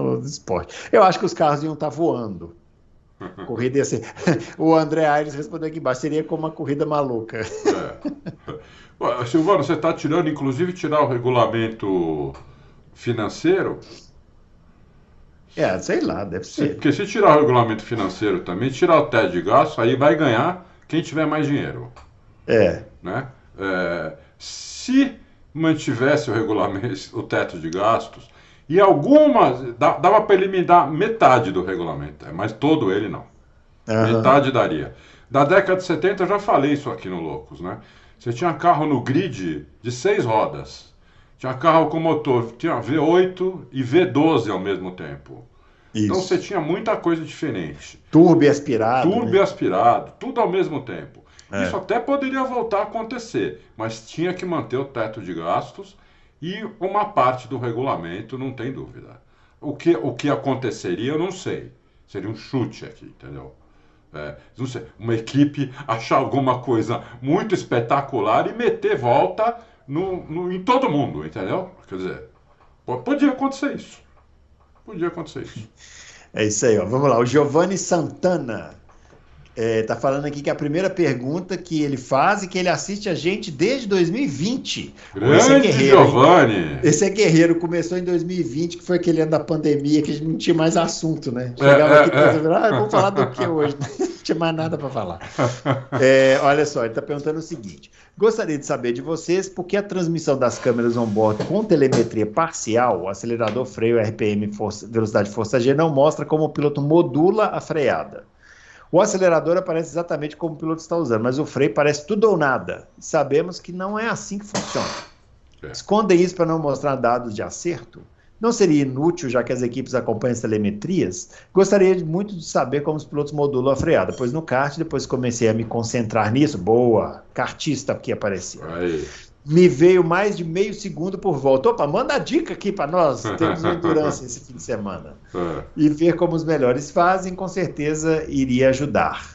Do esporte. Eu acho que os carros iam estar tá voando. Corrida ia ser. O André Aires respondeu aqui embaixo: seria como uma corrida maluca. É. Silvano, você está tirando, inclusive, tirar o regulamento financeiro? É, sei lá, deve ser. Porque se tirar o regulamento financeiro também, tirar o teto de gastos, aí vai ganhar quem tiver mais dinheiro. É. Né? É, se mantivesse o regulamento, o teto de gastos, e algumas, dava para eliminar metade do regulamento, mas todo ele não. Uhum. Metade daria. Da década de 70 eu já falei isso aqui no Loucos, né? Você tinha carro no grid de seis rodas. Tinha carro com motor, tinha V8 e V12 ao mesmo tempo. Então isso. Então você tinha muita coisa diferente. Turbo aspirado. Turbo né? aspirado, tudo ao mesmo tempo. É. Isso até poderia voltar a acontecer, mas tinha que manter o teto de gastos e uma parte do regulamento, não tem dúvida. O que, o que aconteceria, eu não sei. Seria um chute aqui, entendeu? É, não sei, uma equipe achar alguma coisa muito espetacular e meter volta no, no, em todo mundo, entendeu? Quer dizer, podia acontecer isso. Podia acontecer isso. É isso aí, ó. Vamos lá. O Giovanni Santana é, tá falando aqui que a primeira pergunta que ele faz e que ele assiste a gente desde 2020. Grande esse é guerreiro, Giovanni! Hein? Esse é guerreiro, começou em 2020, que foi aquele ano da pandemia, que a gente não tinha mais assunto, né? Chegava é, aqui e é, é. ah, vamos falar do que hoje? Não tinha mais nada para falar. É, olha só, ele está perguntando o seguinte: gostaria de saber de vocês por que a transmissão das câmeras on-board com telemetria parcial, acelerador, freio, RPM, força, velocidade força G, não mostra como o piloto modula a freada. O acelerador aparece exatamente como o piloto está usando, mas o freio parece tudo ou nada. Sabemos que não é assim que funciona. É. Escondem isso para não mostrar dados de acerto? Não seria inútil, já que as equipes acompanham as telemetrias? Gostaria muito de saber como os pilotos modulam a freada, pois no kart, depois comecei a me concentrar nisso. Boa! Kartista que apareceu. Aí me veio mais de meio segundo por volta. Opa, manda a dica aqui para nós, temos endurance esse fim de semana. É. E ver como os melhores fazem, com certeza iria ajudar.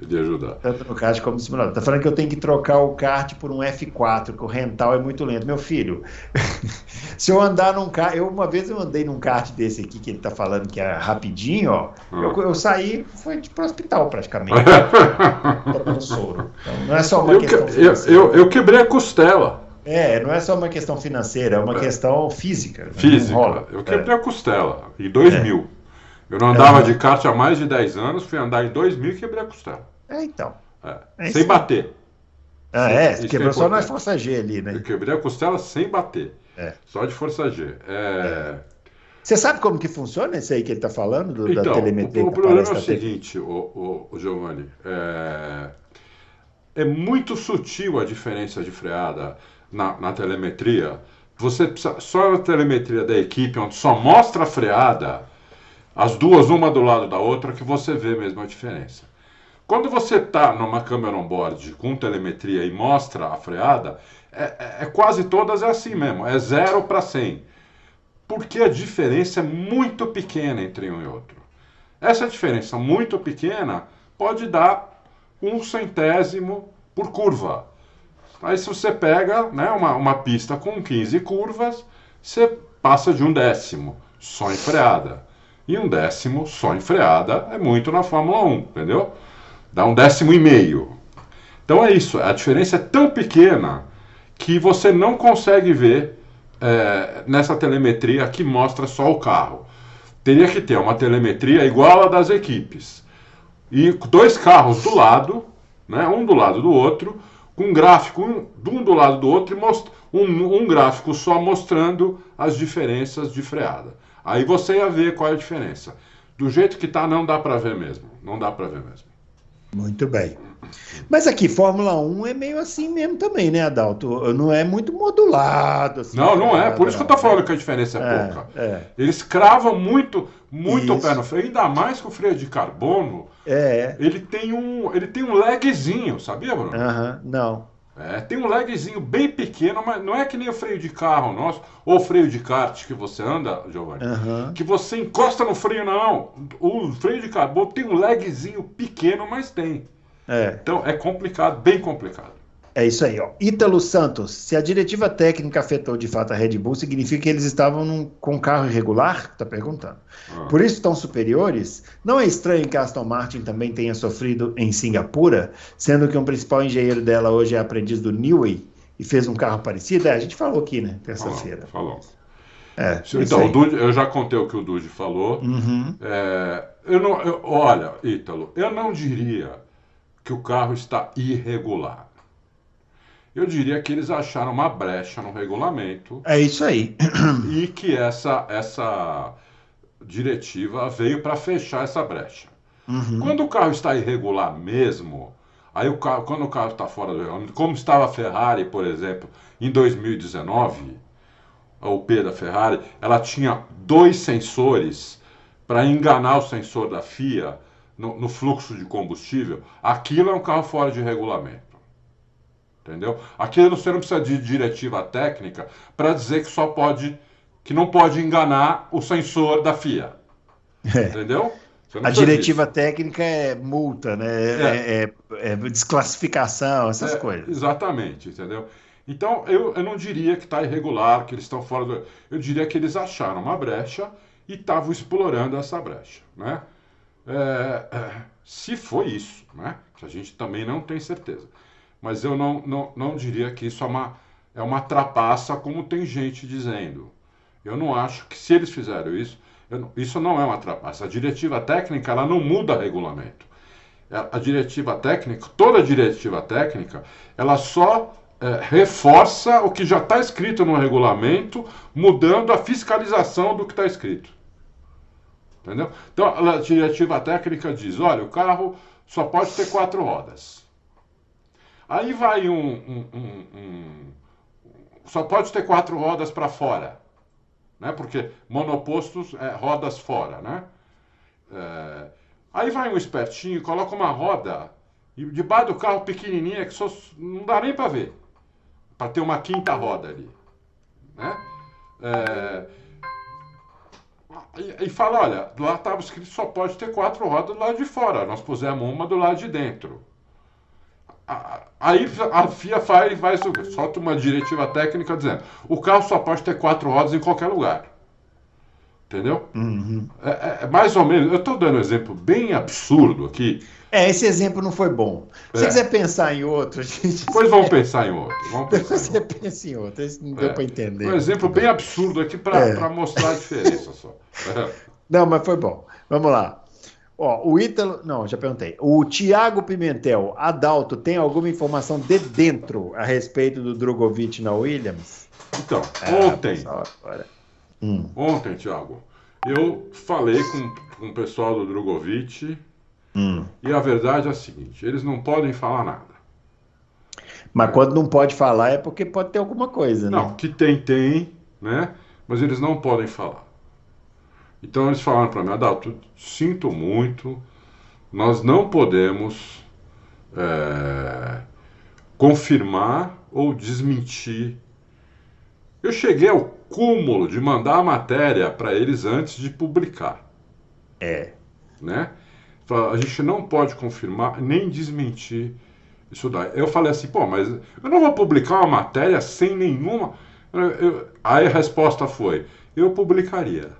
Iria ajudar. Tanto no kart como no simulador. Tá falando que eu tenho que trocar o kart por um F4, que o rental é muito lento. Meu filho, se eu andar num kart, eu uma vez eu andei num kart desse aqui que ele tá falando que é rapidinho, ó. Hum. Eu, eu, saí, foi pro hospital praticamente. soro. Então, não é só uma eu questão que, eu, eu, eu, quebrei a costela. É, não é só uma questão financeira, é uma é. questão física. Física. Eu quebrei é. a costela em 2000. É. Eu não andava de kart há mais de 10 anos, fui andar em 2000 e quebrei a costela. É, então. É. sem bater. Ah, é? Isso quebrou é só na força G ali, né? Eu quebrei a costela sem bater. É. Só de força G. É... Você sabe como que funciona isso aí que ele está falando, do, então, da telemetria? O, o problema é o seguinte, o, o, o Giovanni. É... é muito sutil a diferença de freada na, na telemetria. Você precisa, só na telemetria da equipe, onde só mostra a freada, as duas, uma do lado da outra, que você vê mesmo a diferença. Quando você está numa câmera on-board com telemetria e mostra a freada, é, é, é quase todas é assim mesmo, é 0 para 100. Porque a diferença é muito pequena entre um e outro. Essa diferença muito pequena pode dar um centésimo por curva. Aí se você pega né, uma, uma pista com 15 curvas, você passa de um décimo só em freada. E um décimo só em freada é muito na Fórmula 1, entendeu? Dá um décimo e meio. Então é isso, a diferença é tão pequena que você não consegue ver é, nessa telemetria que mostra só o carro. Teria que ter uma telemetria igual a das equipes. E dois carros do lado, né, um do lado do outro, com um gráfico um, um do lado do outro e um, um gráfico só mostrando as diferenças de freada. Aí você ia ver qual é a diferença. Do jeito que está, não dá para ver mesmo. Não dá para ver mesmo. Muito bem. Mas aqui, Fórmula 1 é meio assim mesmo também, né, Adalto? Não é muito modulado. Assim, não, não é. Por isso que eu tô falando que a diferença é, é pouca. É. Eles cravam muito, muito o pé no freio, ainda mais que o freio de carbono. É. Ele tem um, ele tem um lagzinho, sabia, Bruno? Aham, não. É, tem um lagzinho bem pequeno, mas não é que nem o freio de carro nosso, ou freio de kart que você anda, Giovanni, uhum. que você encosta no freio, não. O freio de carbono tem um lagzinho pequeno, mas tem. É. Então é complicado, bem complicado. É isso aí, ó. Ítalo Santos, se a diretiva técnica afetou de fato a Red Bull, significa que eles estavam num, com carro irregular? Está perguntando. Ah. Por isso estão superiores? Não é estranho que a Aston Martin também tenha sofrido em Singapura, sendo que um principal engenheiro dela hoje é aprendiz do Newey e fez um carro parecido? É, a gente falou aqui, né, terça-feira. Falou. É, então, o Dude, eu já contei o que o Dude falou. Uhum. É, eu não, eu, olha, Ítalo, eu não diria que o carro está irregular. Eu diria que eles acharam uma brecha no regulamento. É isso aí. E que essa, essa diretiva veio para fechar essa brecha. Uhum. Quando o carro está irregular mesmo, aí o carro, quando o carro está fora do regulamento, como estava a Ferrari, por exemplo, em 2019, a UP da Ferrari, ela tinha dois sensores para enganar o sensor da FIA no, no, fluxo de combustível, aquilo é um carro fora de regulamento. Entendeu? Aquilo você não precisa de diretiva técnica para dizer que só pode, que não pode enganar o sensor da FIA. É. Entendeu? A diretiva disso. técnica é multa, né? É, é, é, é desclassificação, essas é, coisas. Exatamente, entendeu? Então, eu, eu não diria que está irregular, que eles estão fora do. Eu diria que eles acharam uma brecha e estavam explorando essa brecha, né? É, se foi isso, né? Que a gente também não tem certeza. Mas eu não, não, não diria que isso é uma, é uma trapaça, como tem gente dizendo. Eu não acho que se eles fizeram isso, isso não é uma trapaça. A diretiva técnica ela não muda regulamento. É, a diretiva técnica, toda diretiva técnica, ela só é, reforça o que já está escrito no regulamento, mudando a fiscalização do que está escrito. Entendeu? Então, a diretiva técnica diz: olha, o carro só pode ter quatro rodas. Aí vai um. um, um, um só pode ter quatro rodas para fora. Né? Porque monopostos é rodas fora. Né? É, aí vai um espertinho, coloca uma roda debaixo do carro pequenininha que só, não dá nem para ver. Para ter uma quinta roda ali. Né? É, e, e fala, olha, lá estava escrito só pode ter quatro rodas do lado de fora. Nós pusemos uma do lado de dentro. Aí a FIA faz, vai, solta uma diretiva técnica dizendo o carro só pode ter quatro rodas em qualquer lugar. Entendeu? Uhum. É, é, é, mais ou menos. Eu estou dando um exemplo bem absurdo aqui. É, esse exemplo não foi bom. Se é. você quiser pensar em outro, a gente. Depois vamos pensar em outro. Vamos pensar você em outro. pensa em outro. Esse não deu é. para entender. Um exemplo bem absurdo aqui para é. mostrar a diferença só. Não, mas foi bom. Vamos lá. Ó, o Ítalo. Não, já perguntei. O Tiago Pimentel, Adalto, tem alguma informação de dentro a respeito do Drogovic na Williams? Então, ah, ontem. Hum. Ontem, Tiago, eu falei com, com o pessoal do Drogovic Hum. E a verdade é a seguinte: eles não podem falar nada. Mas quando não pode falar é porque pode ter alguma coisa, né? Não, que tem, tem, né? Mas eles não podem falar. Então eles falaram para mim, Adalto, sinto muito, nós não podemos é, confirmar ou desmentir. Eu cheguei ao cúmulo de mandar a matéria para eles antes de publicar. É. Né? a gente não pode confirmar nem desmentir isso daí. Eu falei assim, pô, mas eu não vou publicar uma matéria sem nenhuma. Eu, aí a resposta foi: eu publicaria.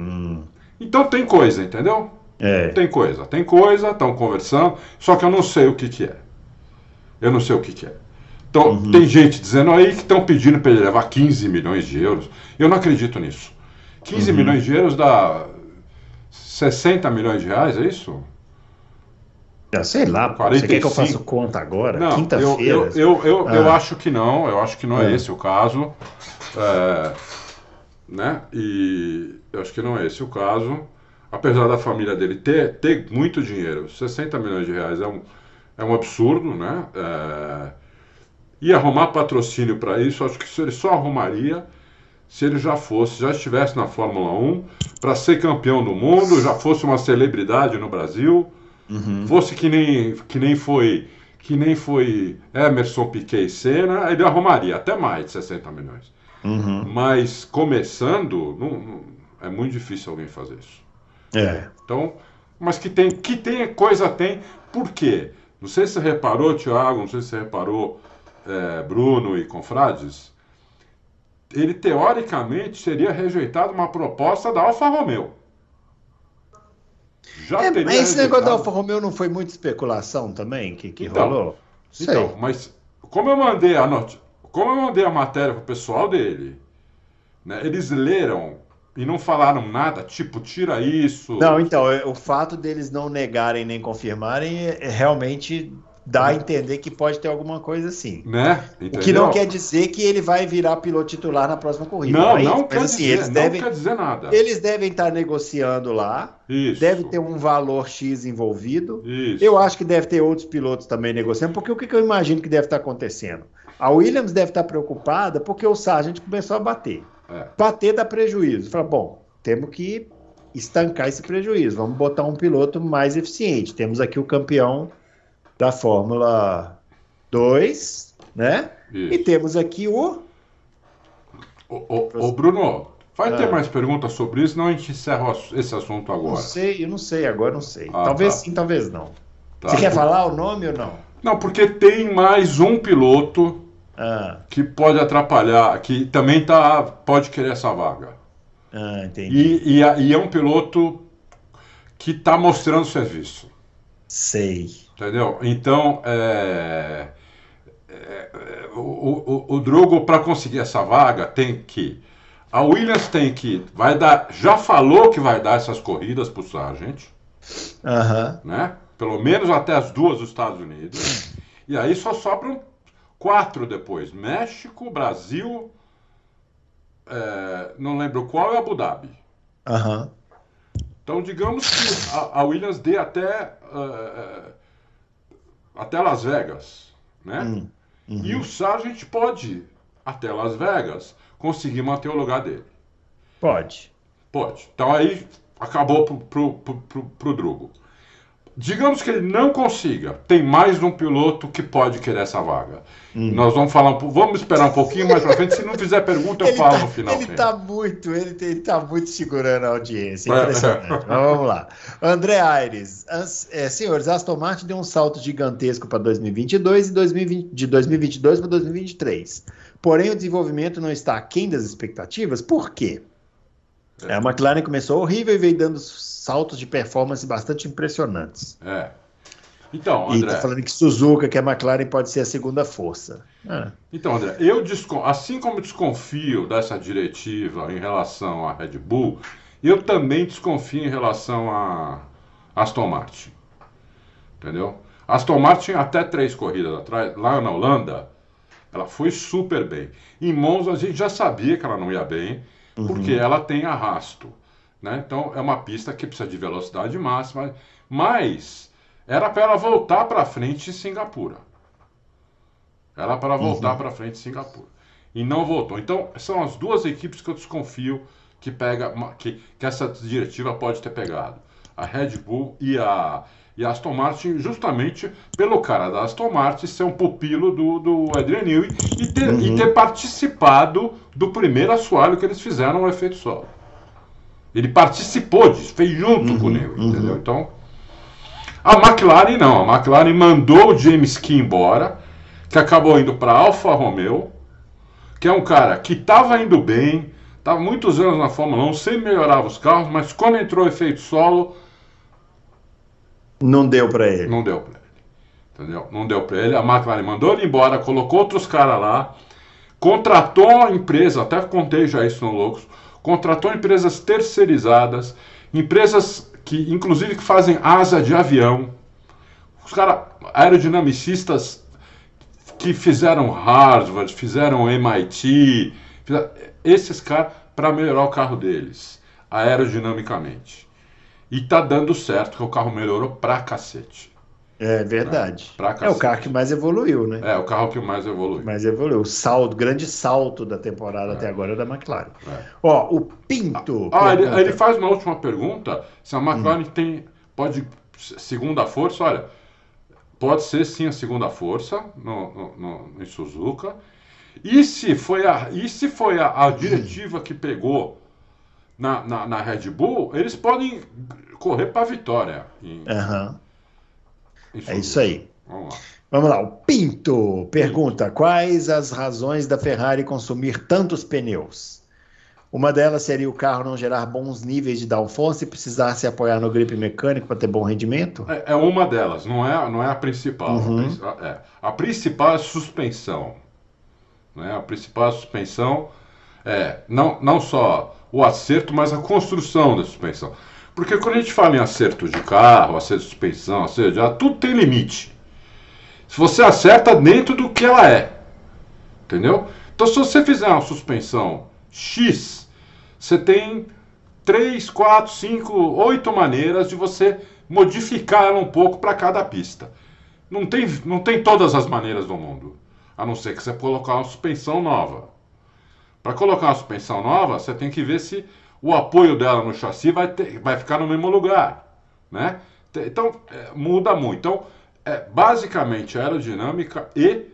Hum. Então tem coisa, entendeu? É. Tem coisa, tem coisa, estão conversando, só que eu não sei o que, que é. Eu não sei o que, que é. Então, uhum. tem gente dizendo aí que estão pedindo para ele levar 15 milhões de euros. Eu não acredito nisso. 15 uhum. milhões de euros dá 60 milhões de reais, é isso? Eu sei lá, 45. você quer que eu faça conta agora? Quinta-feira? Eu, eu, eu, eu, ah. eu, acho que não, eu acho que não é, é esse o caso. É, né? E eu acho que não é esse o caso. Apesar da família dele ter, ter muito dinheiro, 60 milhões de reais é um, é um absurdo, né? É, e arrumar patrocínio para isso, acho que ele só arrumaria se ele já fosse, já estivesse na Fórmula 1, para ser campeão do mundo, já fosse uma celebridade no Brasil, uhum. fosse que nem, que nem foi que nem foi Emerson, Piquet e Senna, ele arrumaria até mais de 60 milhões. Uhum. Mas começando, não, não, é muito difícil alguém fazer isso. É. Então, mas que tem, que tem coisa tem. Por quê? Não sei se você reparou, Thiago, não sei se você reparou, é, Bruno e Confrades, ele teoricamente seria rejeitado uma proposta da Alfa Romeo. Já é, teria mas esse rejeitado... negócio da Alfa Romeo não foi muita especulação também que, que então, rolou? Então, mas como eu mandei a not... como eu mandei a matéria pro pessoal dele, né, eles leram e não falaram nada, tipo, tira isso. Não, então, é, o fato deles não negarem nem confirmarem é, é realmente dá a entender que pode ter alguma coisa assim. Né? O que não quer dizer que ele vai virar piloto titular na próxima corrida. Não, não, mas, quer, assim, dizer, eles não devem, quer dizer nada. Eles devem estar negociando lá. Isso. Deve ter um valor X envolvido. Isso. Eu acho que deve ter outros pilotos também negociando, porque o que eu imagino que deve estar acontecendo? A Williams deve estar preocupada porque o Sargent começou a bater. É. Bater dá prejuízo. Fala, bom, temos que estancar esse prejuízo. Vamos botar um piloto mais eficiente. Temos aqui o campeão da Fórmula 2, né? Isso. E temos aqui o. O, o, o Bruno, Vai ah. ter mais perguntas sobre isso, não a gente encerra esse assunto agora. Não sei, eu não sei, agora não sei. Ah, talvez tá. sim, talvez não. Tá. Você quer falar o nome ou não? Não, porque tem mais um piloto ah. que pode atrapalhar, que também tá, pode querer essa vaga. Ah, entendi. E, e, e é um piloto que está mostrando serviço. Sei. Entendeu? Então, é, é, o, o, o Drogo, para conseguir essa vaga, tem que. A Williams tem que. Vai dar. Já falou que vai dar essas corridas para o Sargent. Uhum. Né? Pelo menos até as duas dos Estados Unidos. E aí só sobram quatro depois: México, Brasil, é, não lembro qual, e Abu Dhabi. Uhum. Então, digamos que a, a Williams dê até, uh, até Las Vegas, né? Hum, uhum. E o Sargent pode, até Las Vegas, conseguir manter o lugar dele. Pode. Pode. Então aí acabou pro, pro, pro, pro, pro Drugo. Digamos que ele não consiga, tem mais um piloto que pode querer essa vaga. Hum. Nós vamos falar, vamos esperar um pouquinho mais para frente. Se não fizer pergunta, eu falo tá, no final. Ele está muito, ele, ele tá muito segurando a audiência. Impressionante. Mas vamos lá. André Aires, as, é, senhores, Aston Martin deu um salto gigantesco para 2022 e 2020, de 2022 para 2023. Porém, o desenvolvimento não está aquém das expectativas. Por quê? É. A McLaren começou horrível e veio dando saltos de performance bastante impressionantes. É. Então, André. E tá falando que Suzuka, que a McLaren pode ser a segunda força. É. Então, André, eu assim como desconfio dessa diretiva em relação à Red Bull, eu também desconfio em relação a Aston Martin. Entendeu? Aston Martin, até três corridas atrás, lá na Holanda, ela foi super bem. Em Monza, a gente já sabia que ela não ia bem uhum. porque ela tem arrasto. Né? Então é uma pista que precisa de velocidade máxima, mas era para ela voltar para frente em Singapura. Era para voltar uhum. para frente em Singapura. E não voltou. Então são as duas equipes que eu desconfio que pega que, que essa diretiva pode ter pegado. A Red Bull e a, e Aston Martin, justamente pelo cara da Aston Martin ser um pupilo do, do Adrian Newey e ter, uhum. e ter participado do primeiro assoalho que eles fizeram no efeito solo. Ele participou disso, fez junto uhum, com o Newey, uhum. entendeu? Então, a McLaren não. A McLaren mandou o James Key embora, que acabou indo para Alfa Romeo, que é um cara que estava indo bem, estava muitos anos na Fórmula 1, sempre melhorava os carros, mas quando entrou o efeito solo. Não deu para ele. Não deu para ele. Entendeu? Não deu para ele. A McLaren mandou ele embora, colocou outros caras lá, contratou a empresa, até contei já isso no Loucos contratou empresas terceirizadas, empresas que, inclusive, que fazem asa de avião. Os caras aerodinamicistas que fizeram Harvard, fizeram MIT, fizeram, esses caras para melhorar o carro deles, aerodinamicamente. E tá dando certo, que o carro melhorou pra cacete. É verdade. É, é o carro que mais evoluiu, né? É, o carro que mais evoluiu. Mais evoluiu. O salto, grande salto da temporada é. até agora é da McLaren. É. Ó, o Pinto. Ah, ele, ele, faz uma última pergunta. Se a McLaren hum. tem. Pode. Segunda força, olha. Pode ser sim a segunda força no, no, no em Suzuka. E se foi a, e se foi a, a diretiva que pegou na, na, na, Red Bull, eles podem correr para a vitória. Aham. Uhum. Isso é isso aí. Vamos lá. Vamos lá, o Pinto pergunta: quais as razões da Ferrari consumir tantos pneus? Uma delas seria o carro não gerar bons níveis de downforce e precisar se apoiar no grip mecânico para ter bom rendimento? É, é, uma delas, não é, não é a principal. Uhum. A, é, a principal é a suspensão. Né? A principal é a suspensão é não, não só o acerto, mas a construção da suspensão. Porque quando a gente fala em acerto de carro, acerto de suspensão, acerto de tudo tem limite. Se você acerta dentro do que ela é. Entendeu? Então, se você fizer uma suspensão X, você tem 3, 4, 5, 8 maneiras de você modificar ela um pouco para cada pista. Não tem, não tem todas as maneiras do mundo. A não ser que você colocar uma suspensão nova. Para colocar uma suspensão nova, você tem que ver se o apoio dela no chassi vai, ter, vai ficar no mesmo lugar, né? Então, é, muda muito. Então, é basicamente aerodinâmica e,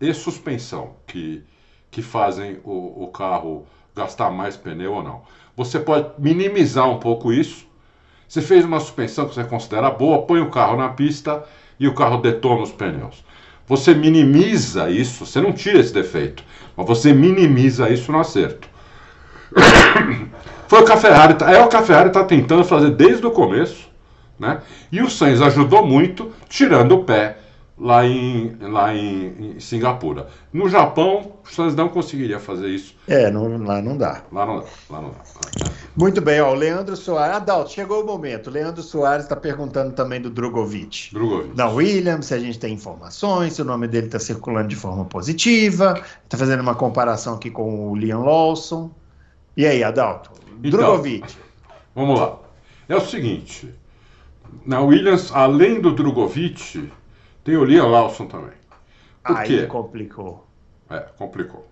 e suspensão que, que fazem o, o carro gastar mais pneu ou não. Você pode minimizar um pouco isso. Você fez uma suspensão que você considera boa, põe o carro na pista e o carro detona os pneus. Você minimiza isso, você não tira esse defeito, você minimiza isso no acerto. Foi o que a Ferrari, é o que a Ferrari está tentando fazer desde o começo, né? E o Sainz ajudou muito, tirando o pé lá em, lá em, em Singapura. No Japão, o Sainz não conseguiria fazer isso. É, não, lá não dá. Lá não dá, lá não dá. Muito bem, ó, o Leandro Soares. Adalto, chegou o momento. O Leandro Soares está perguntando também do Drogovic. Drogovic. Da Williams, se a gente tem informações, se o nome dele está circulando de forma positiva. Está fazendo uma comparação aqui com o Liam Lawson. E aí, Adalto? Então, Drogovic. Vamos lá. É o seguinte. Na Williams, além do Drogovic, tem o Liam Lawson também. Por Aí quê? complicou. É, complicou.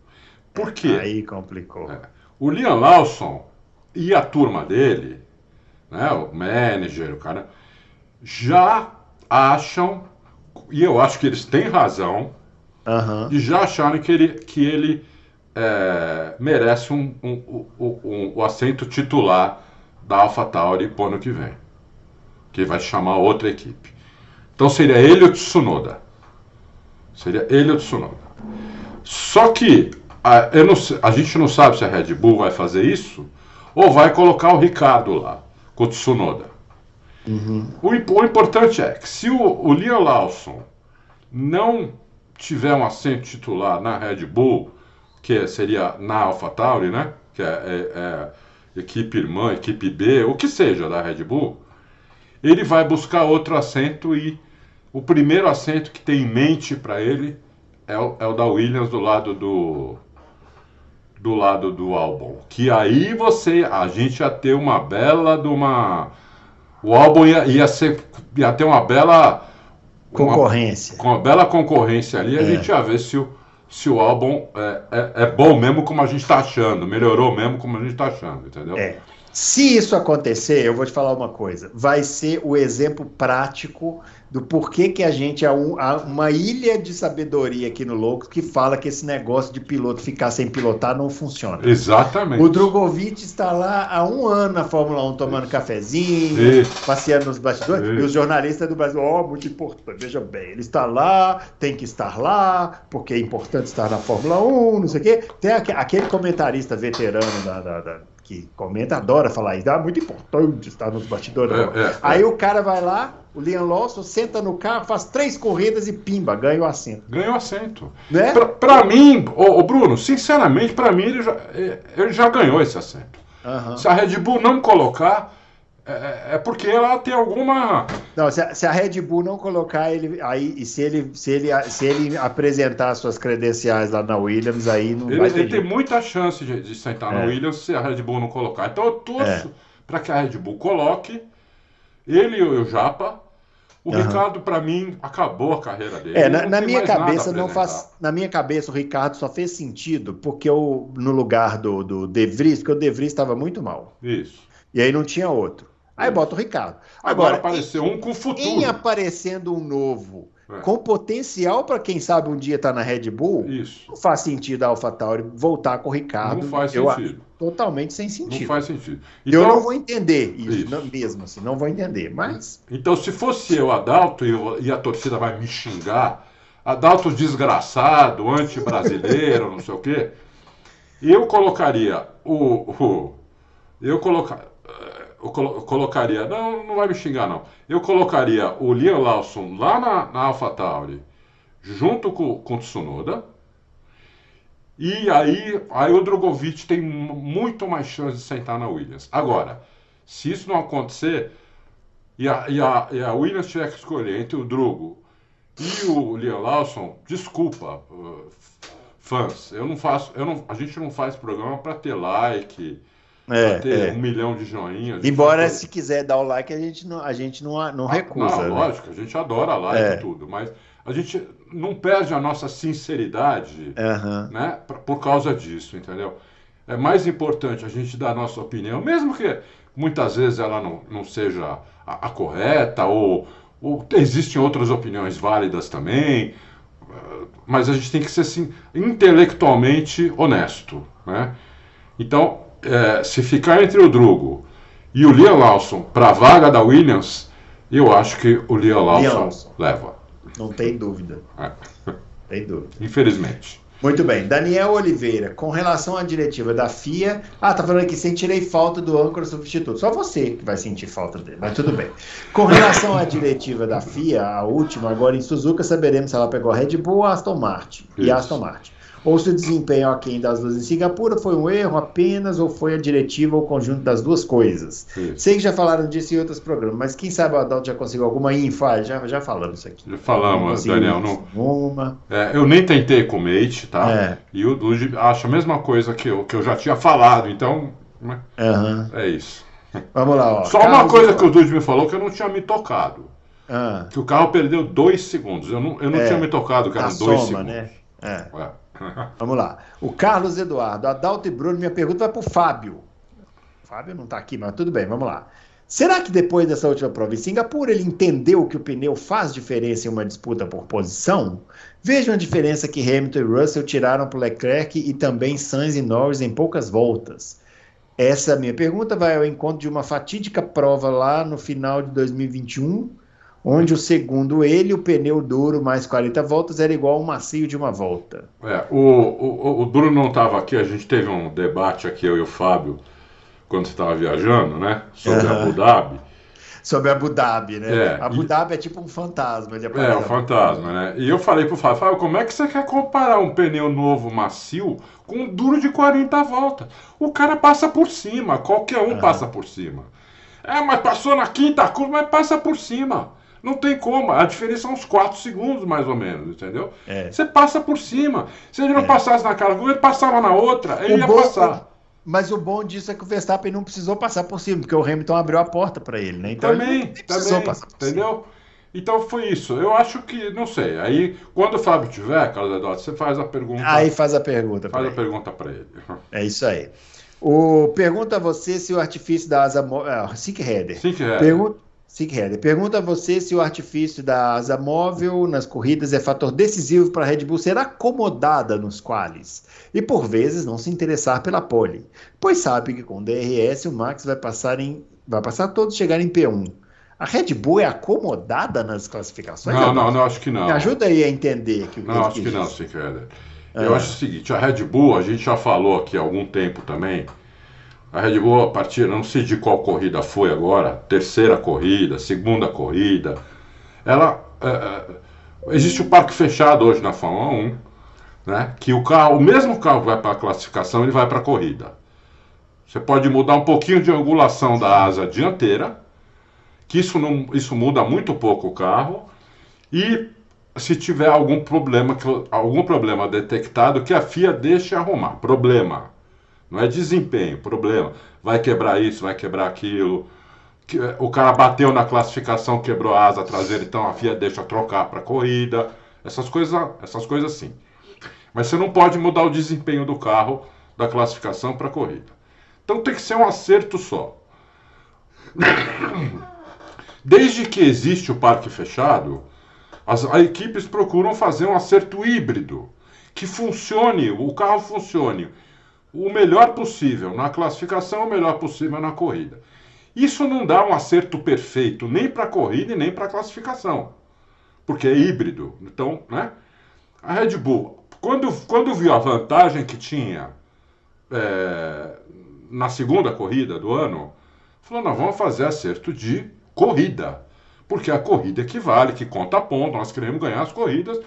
Por quê? Aí complicou. É. O Liam Lawson e a turma dele, né, o manager, o cara, já acham, e eu acho que eles têm razão, uhum. e já acharam que ele, que ele é, merece um, um, um, um, o assento titular da AlphaTauri pro ano que vem. Que vai chamar outra equipe. Então seria ele o Tsunoda. Seria ele o Tsunoda. Só que a, não, a, gente não sabe se a Red Bull vai fazer isso ou vai colocar o Ricardo lá, com o Tsunoda. Uhum. O, o, importante é que se o, o Liam Lawson não tiver um assento titular na Red Bull, que seria na AlphaTauri, né? Que é, é, é equipe irmã, equipe B, o que seja da Red Bull, ele vai buscar outro assento e o primeiro assento que tem em mente para ele é o, é o, da Williams do lado do do lado do álbum. Que aí você, a gente ia ter uma bela de uma o álbum ia, ia ser ia ter uma bela concorrência. Uma, com uma bela concorrência ali, é. a gente ia ver se o se o álbum é, é, é bom mesmo como a gente está achando, melhorou mesmo como a gente está achando, entendeu? É. Se isso acontecer, eu vou te falar uma coisa, vai ser o exemplo prático do porquê que a gente é um, uma ilha de sabedoria aqui no Loucos que fala que esse negócio de piloto ficar sem pilotar não funciona. Exatamente. O Drogovic está lá há um ano na Fórmula 1 tomando cafezinho, Isso. passeando nos bastidores, Isso. e os jornalistas do Brasil, ó, oh, muito importante, veja bem, ele está lá, tem que estar lá, porque é importante estar na Fórmula 1, não sei o quê. Tem aquele comentarista veterano da, da, da que comenta, adora falar isso. Ah, muito importante estar nos bastidores. É, é, Aí é. o cara vai lá, o Liam Lawson, senta no carro, faz três corridas e pimba, ganha o assento. Ganha o assento. Né? Pra, pra mim, ô, Bruno, sinceramente, pra mim ele já, é, ele já ganhou esse assento. Uhum. Se a Red Bull não colocar, é, é, é, porque ela tem alguma. Não, se a, se a, Red Bull não colocar ele aí, e se ele, se ele, se ele apresentar suas credenciais lá na Williams, aí não ele, vai ter. Ele tem muita chance de, de sentar é. na Williams se a Red Bull não colocar. Então eu torço é. para que a Red Bull coloque ele e o Japa. O uhum. Ricardo, para mim, acabou a carreira dele. É, na, na minha cabeça não faz. Na minha cabeça, o Ricardo só fez sentido porque eu, no lugar do, do De Vries, porque o De Vries estava muito mal. Isso. E aí não tinha outro. Aí bota o Ricardo. Agora, Agora apareceu um com futuro. Em aparecendo um novo, é. com potencial para quem sabe um dia estar tá na Red Bull, Isso. não faz sentido a AlphaTauri voltar com o Ricardo. Não faz sentido. totalmente sem sentido. Não faz sentido. Então, eu não vou entender isso, isso. Não, mesmo assim, não vou entender. Mas. Então, se fosse eu, Adalto, e, eu, e a torcida vai me xingar, Adalto desgraçado, anti-brasileiro, não sei o quê, eu colocaria o. o eu colocaria eu colocaria, não, não vai me xingar não, eu colocaria o Liam Lawson lá na, na AlphaTauri, junto com, com o Tsunoda, e aí, aí o Drogovic tem muito mais chance de sentar na Williams. Agora, se isso não acontecer, e a, e a, e a Williams tiver que escolher entre o Drogo e o Liam Lawson, desculpa, uh, fãs, eu não faço, eu não, a gente não faz programa para ter like, é, ter é. um milhão de joinhas. Embora, se quiser dar o like, a gente não, a gente não, não ah, recusa. Não, né? lógico, a gente adora like é. e tudo, mas a gente não perde a nossa sinceridade uhum. né, por causa disso, entendeu? É mais importante a gente dar a nossa opinião, mesmo que muitas vezes ela não, não seja a, a correta, ou, ou existem outras opiniões válidas também, mas a gente tem que ser assim, intelectualmente honesto, né? Então, é, se ficar entre o Drugo e o Liam Lawson para a vaga da Williams, eu acho que o Liam Lawson, Lawson. leva. Não tem dúvida. É. Tem dúvida. Infelizmente. Muito bem. Daniel Oliveira, com relação à diretiva da FIA. Ah, tá falando aqui, sentirei falta do âncora substituto. Só você que vai sentir falta dele, mas tudo bem. Com relação à diretiva da FIA, a última, agora em Suzuka, saberemos se ela pegou a Red Bull ou Aston Martin. Isso. E Aston Martin ou se o desempenho aquém das duas em Singapura foi um erro apenas ou foi a diretiva ou o conjunto das duas coisas. Isso. Sei que já falaram disso em outros programas, mas quem sabe o Adalto já conseguiu alguma info? Ah, já, já falamos isso aqui. Já falamos, Daniel. Não... Uma. É, eu nem tentei com o Mate, tá? É. E o Dude acha a mesma coisa que eu, que eu já tinha falado, então. Uhum. É isso. Vamos lá, ó. Só Carlos uma coisa que o Dude me falou que eu não tinha me tocado. Ah. Que o carro perdeu dois segundos. Eu não, eu não é. tinha me tocado que eram dois soma, segundos. Né? É. Vamos lá. O Carlos Eduardo, Adalto e Bruno, minha pergunta vai para o Fábio. O Fábio não está aqui, mas tudo bem, vamos lá. Será que depois dessa última prova em Singapura ele entendeu que o pneu faz diferença em uma disputa por posição? Vejam a diferença que Hamilton e Russell tiraram para Leclerc e também Sainz e Norris em poucas voltas. Essa minha pergunta vai ao encontro de uma fatídica prova lá no final de 2021 onde o segundo ele, o pneu duro mais 40 voltas era igual ao macio de uma volta. É, o, o, o Bruno não estava aqui, a gente teve um debate aqui, eu e o Fábio, quando você estava viajando, né? Sobre uhum. Abu Dhabi. Sobre Abu Dhabi, né? É, Abu e... Dhabi é tipo um fantasma. De é, um fantasma, né? E eu falei pro Fábio, Fábio, como é que você quer comparar um pneu novo macio com um duro de 40 voltas? O cara passa por cima, qualquer um uhum. passa por cima. É, mas passou na quinta curva, mas passa por cima. Não tem como. A diferença são uns 4 segundos, mais ou menos, entendeu? É. Você passa por cima. Se ele não é. passasse na cara, ele passava na outra, ele o ia bom, passar. Mas o bom disso é que o Verstappen não precisou passar por cima, porque o Hamilton abriu a porta para ele, né? Então também, ele precisou também, passar por entendeu? Cima. Então foi isso. Eu acho que, não sei. Aí, quando o Fábio tiver, Carlos Eduardo, você faz a pergunta. Aí faz a pergunta. Faz a ele. pergunta para ele. É isso aí. O, pergunta a você se o artifício da asa. Uh, Sick Header. Sick Header. Pergunta Sick pergunta a você se o artifício da asa móvel nas corridas é fator decisivo para a Red Bull ser acomodada nos quales e por vezes não se interessar pela pole, pois sabe que com o DRS o Max vai passar em vai passar todos chegar em P1. A Red Bull é acomodada nas classificações? Não, não, não, acho que não. Me ajuda aí a entender que Não, acho que, que não, Sick Eu é. acho o seguinte, a Red Bull, a gente já falou aqui há algum tempo também, a Red Bull, a partir, não sei de qual corrida foi agora, terceira corrida, segunda corrida, ela. É, é, existe o parque fechado hoje na Fórmula 1, né? Que o carro, o mesmo carro que vai para a classificação, ele vai para a corrida. Você pode mudar um pouquinho de angulação da asa dianteira, que isso, não, isso muda muito pouco o carro, e se tiver algum problema, algum problema detectado, que a FIA deixe arrumar. Problema. Não é desempenho, problema. Vai quebrar isso, vai quebrar aquilo. O cara bateu na classificação, quebrou a asa traseira, então a FIA deixa trocar para corrida. Essas coisas, essas coisas sim. Mas você não pode mudar o desempenho do carro da classificação para corrida. Então tem que ser um acerto só. Desde que existe o parque fechado, as, as equipes procuram fazer um acerto híbrido que funcione, o carro funcione o melhor possível na classificação, o melhor possível na corrida. Isso não dá um acerto perfeito nem para a corrida e nem para a classificação, porque é híbrido. Então, né? A Red Bull, quando, quando viu a vantagem que tinha é, na segunda corrida do ano, falou: nós vamos fazer acerto de corrida, porque a corrida equivale, que conta ponto, nós queremos ganhar as corridas,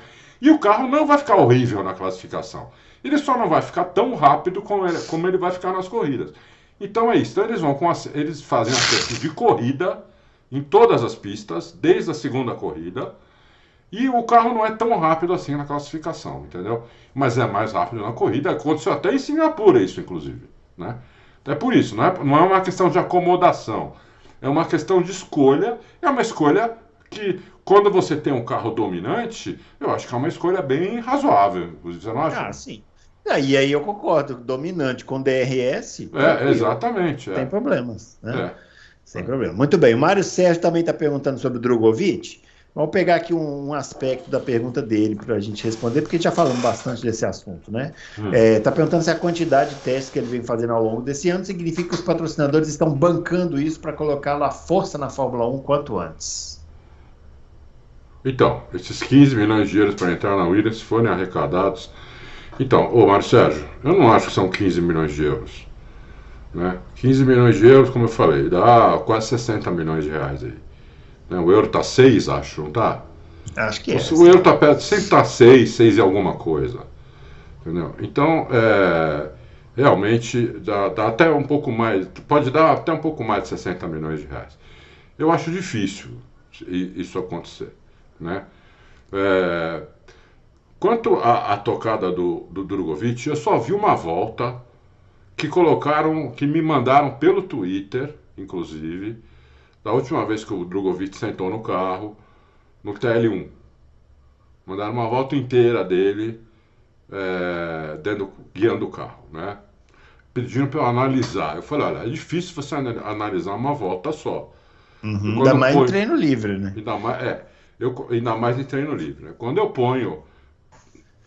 e o carro não vai ficar horrível na classificação. Ele só não vai ficar tão rápido como ele, como ele vai ficar nas corridas. Então é isso. Então eles vão com eles fazem acerto de corrida em todas as pistas, desde a segunda corrida. E o carro não é tão rápido assim na classificação, entendeu? Mas é mais rápido na corrida. Aconteceu até em Singapura isso, inclusive. Né? É por isso, não é, não é uma questão de acomodação. É uma questão de escolha. É uma escolha que, quando você tem um carro dominante, eu acho que é uma escolha bem razoável. Você não acha? Ah, sim. Ah, e aí eu concordo, dominante com DRS. É, exatamente. É. Tem problemas. Né? É. Sem problema. Muito bem. O Mário Sérgio também está perguntando sobre o Drogovic. Vamos pegar aqui um, um aspecto da pergunta dele para a gente responder, porque já falamos bastante desse assunto, né? Está hum. é, tá perguntando se a quantidade de testes que ele vem fazendo ao longo desse ano significa que os patrocinadores estão bancando isso para colocar a força na Fórmula 1 quanto antes. Então, esses 15 milhões de euros para entrar na Williams forem arrecadados. Então, ô Mário Sérgio, eu não acho que são 15 milhões de euros. Né? 15 milhões de euros, como eu falei, dá quase 60 milhões de reais aí. Né? O euro está 6, acho, não tá? Acho que é. O, o euro tá perto, sempre está 6, 6 e alguma coisa. Entendeu? Então, é, realmente, dá, dá até um pouco mais, pode dar até um pouco mais de 60 milhões de reais. Eu acho difícil isso acontecer. Né? É, quanto à, tocada do, do Drogovic, eu só vi uma volta que colocaram, que me mandaram pelo Twitter, inclusive, da última vez que o Drogovic sentou no carro, no TL1. Mandaram uma volta inteira dele é, dentro, guiando o carro, né? Pedindo para eu analisar. Eu falei, olha, é difícil você analisar uma volta só. Uhum, ainda mais ponho, em treino livre, né? Ainda mais, é, eu, ainda mais em treino livre. Né? Quando eu ponho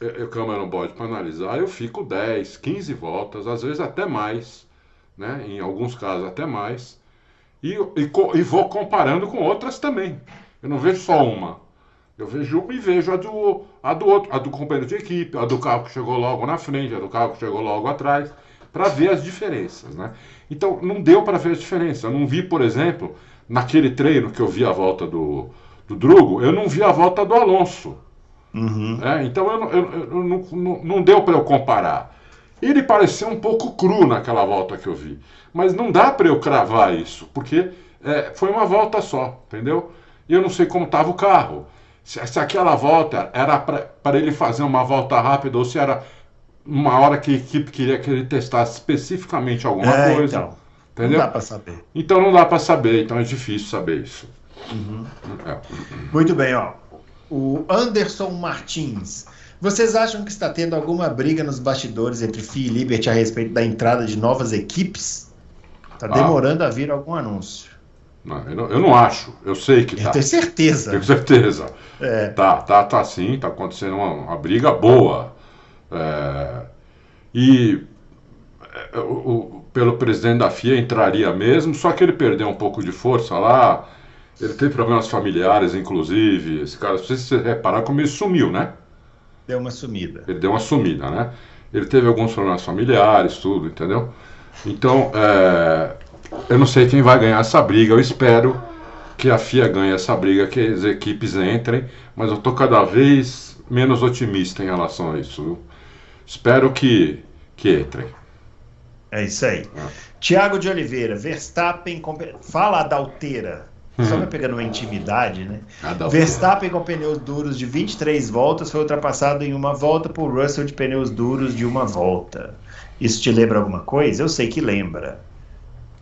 a câmera no bode para analisar, eu fico 10, 15 voltas, às vezes até mais, né? em alguns casos até mais, e, e, e vou comparando com outras também. Eu não vejo só uma. Eu vejo uma e vejo a do, a do outro, a do companheiro de equipe, a do carro que chegou logo na frente, a do carro que chegou logo atrás, para ver as diferenças. Né? Então, não deu para ver as diferenças. Eu não vi, por exemplo, naquele treino que eu vi a volta do, do Drugo, eu não vi a volta do Alonso. Uhum. É, então eu, eu, eu, não, não, não deu para eu comparar. Ele pareceu um pouco cru naquela volta que eu vi. Mas não dá para eu cravar isso, porque é, foi uma volta só, entendeu? E eu não sei como estava o carro. Se, se aquela volta era para ele fazer uma volta rápida ou se era uma hora que a equipe queria que ele testasse especificamente alguma é, coisa. Então, entendeu? Não dá para saber. Então não dá para saber, então é difícil saber isso. Uhum. É. Muito bem, ó. O Anderson Martins. Vocês acham que está tendo alguma briga nos bastidores entre FIA e Liberty a respeito da entrada de novas equipes? Está ah. demorando a vir algum anúncio. Não, eu, não, eu, não, acho, eu sei que tá. Eu tenho certeza. Tenho certeza. É. Tá, tá, tá sim, tá acontecendo uma, uma briga boa. É, e é, o, o, pelo presidente da FIA entraria mesmo, só que ele perdeu um pouco de força lá. Ele teve problemas familiares, inclusive. Esse cara, se você reparar como ele sumiu, né? Deu uma sumida. Ele deu uma sumida, né? Ele teve alguns problemas familiares, tudo, entendeu? Então, é, eu não sei quem vai ganhar essa briga. Eu espero que a FIA ganhe essa briga, que as equipes entrem, mas eu estou cada vez menos otimista em relação a isso. Viu? Espero que, que entrem. É isso aí. É. Tiago de Oliveira, Verstappen. Fala a Dalteira. Só vai pegando uma intimidade, né? Verstappen com pneus duros de 23 voltas foi ultrapassado em uma volta por Russell de pneus duros de uma volta. Isso te lembra alguma coisa? Eu sei que lembra.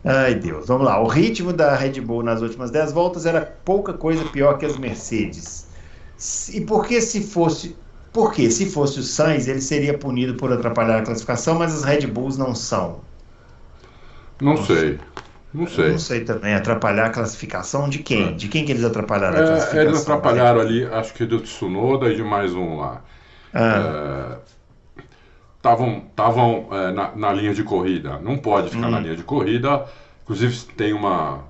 Ai Deus, vamos lá. O ritmo da Red Bull nas últimas 10 voltas era pouca coisa pior que as Mercedes. E por que se fosse. Porque se fosse o Sainz, ele seria punido por atrapalhar a classificação, mas as Red Bulls não são. Não, não sei. Não sei. não sei também. Atrapalhar a classificação de quem? É. De quem que eles atrapalharam a classificação? É, eles atrapalharam ali, acho que do Tsunoda e de mais um lá. Estavam ah. é, na, na, linha de corrida. Não pode ficar hum. na linha de corrida. Inclusive tem uma.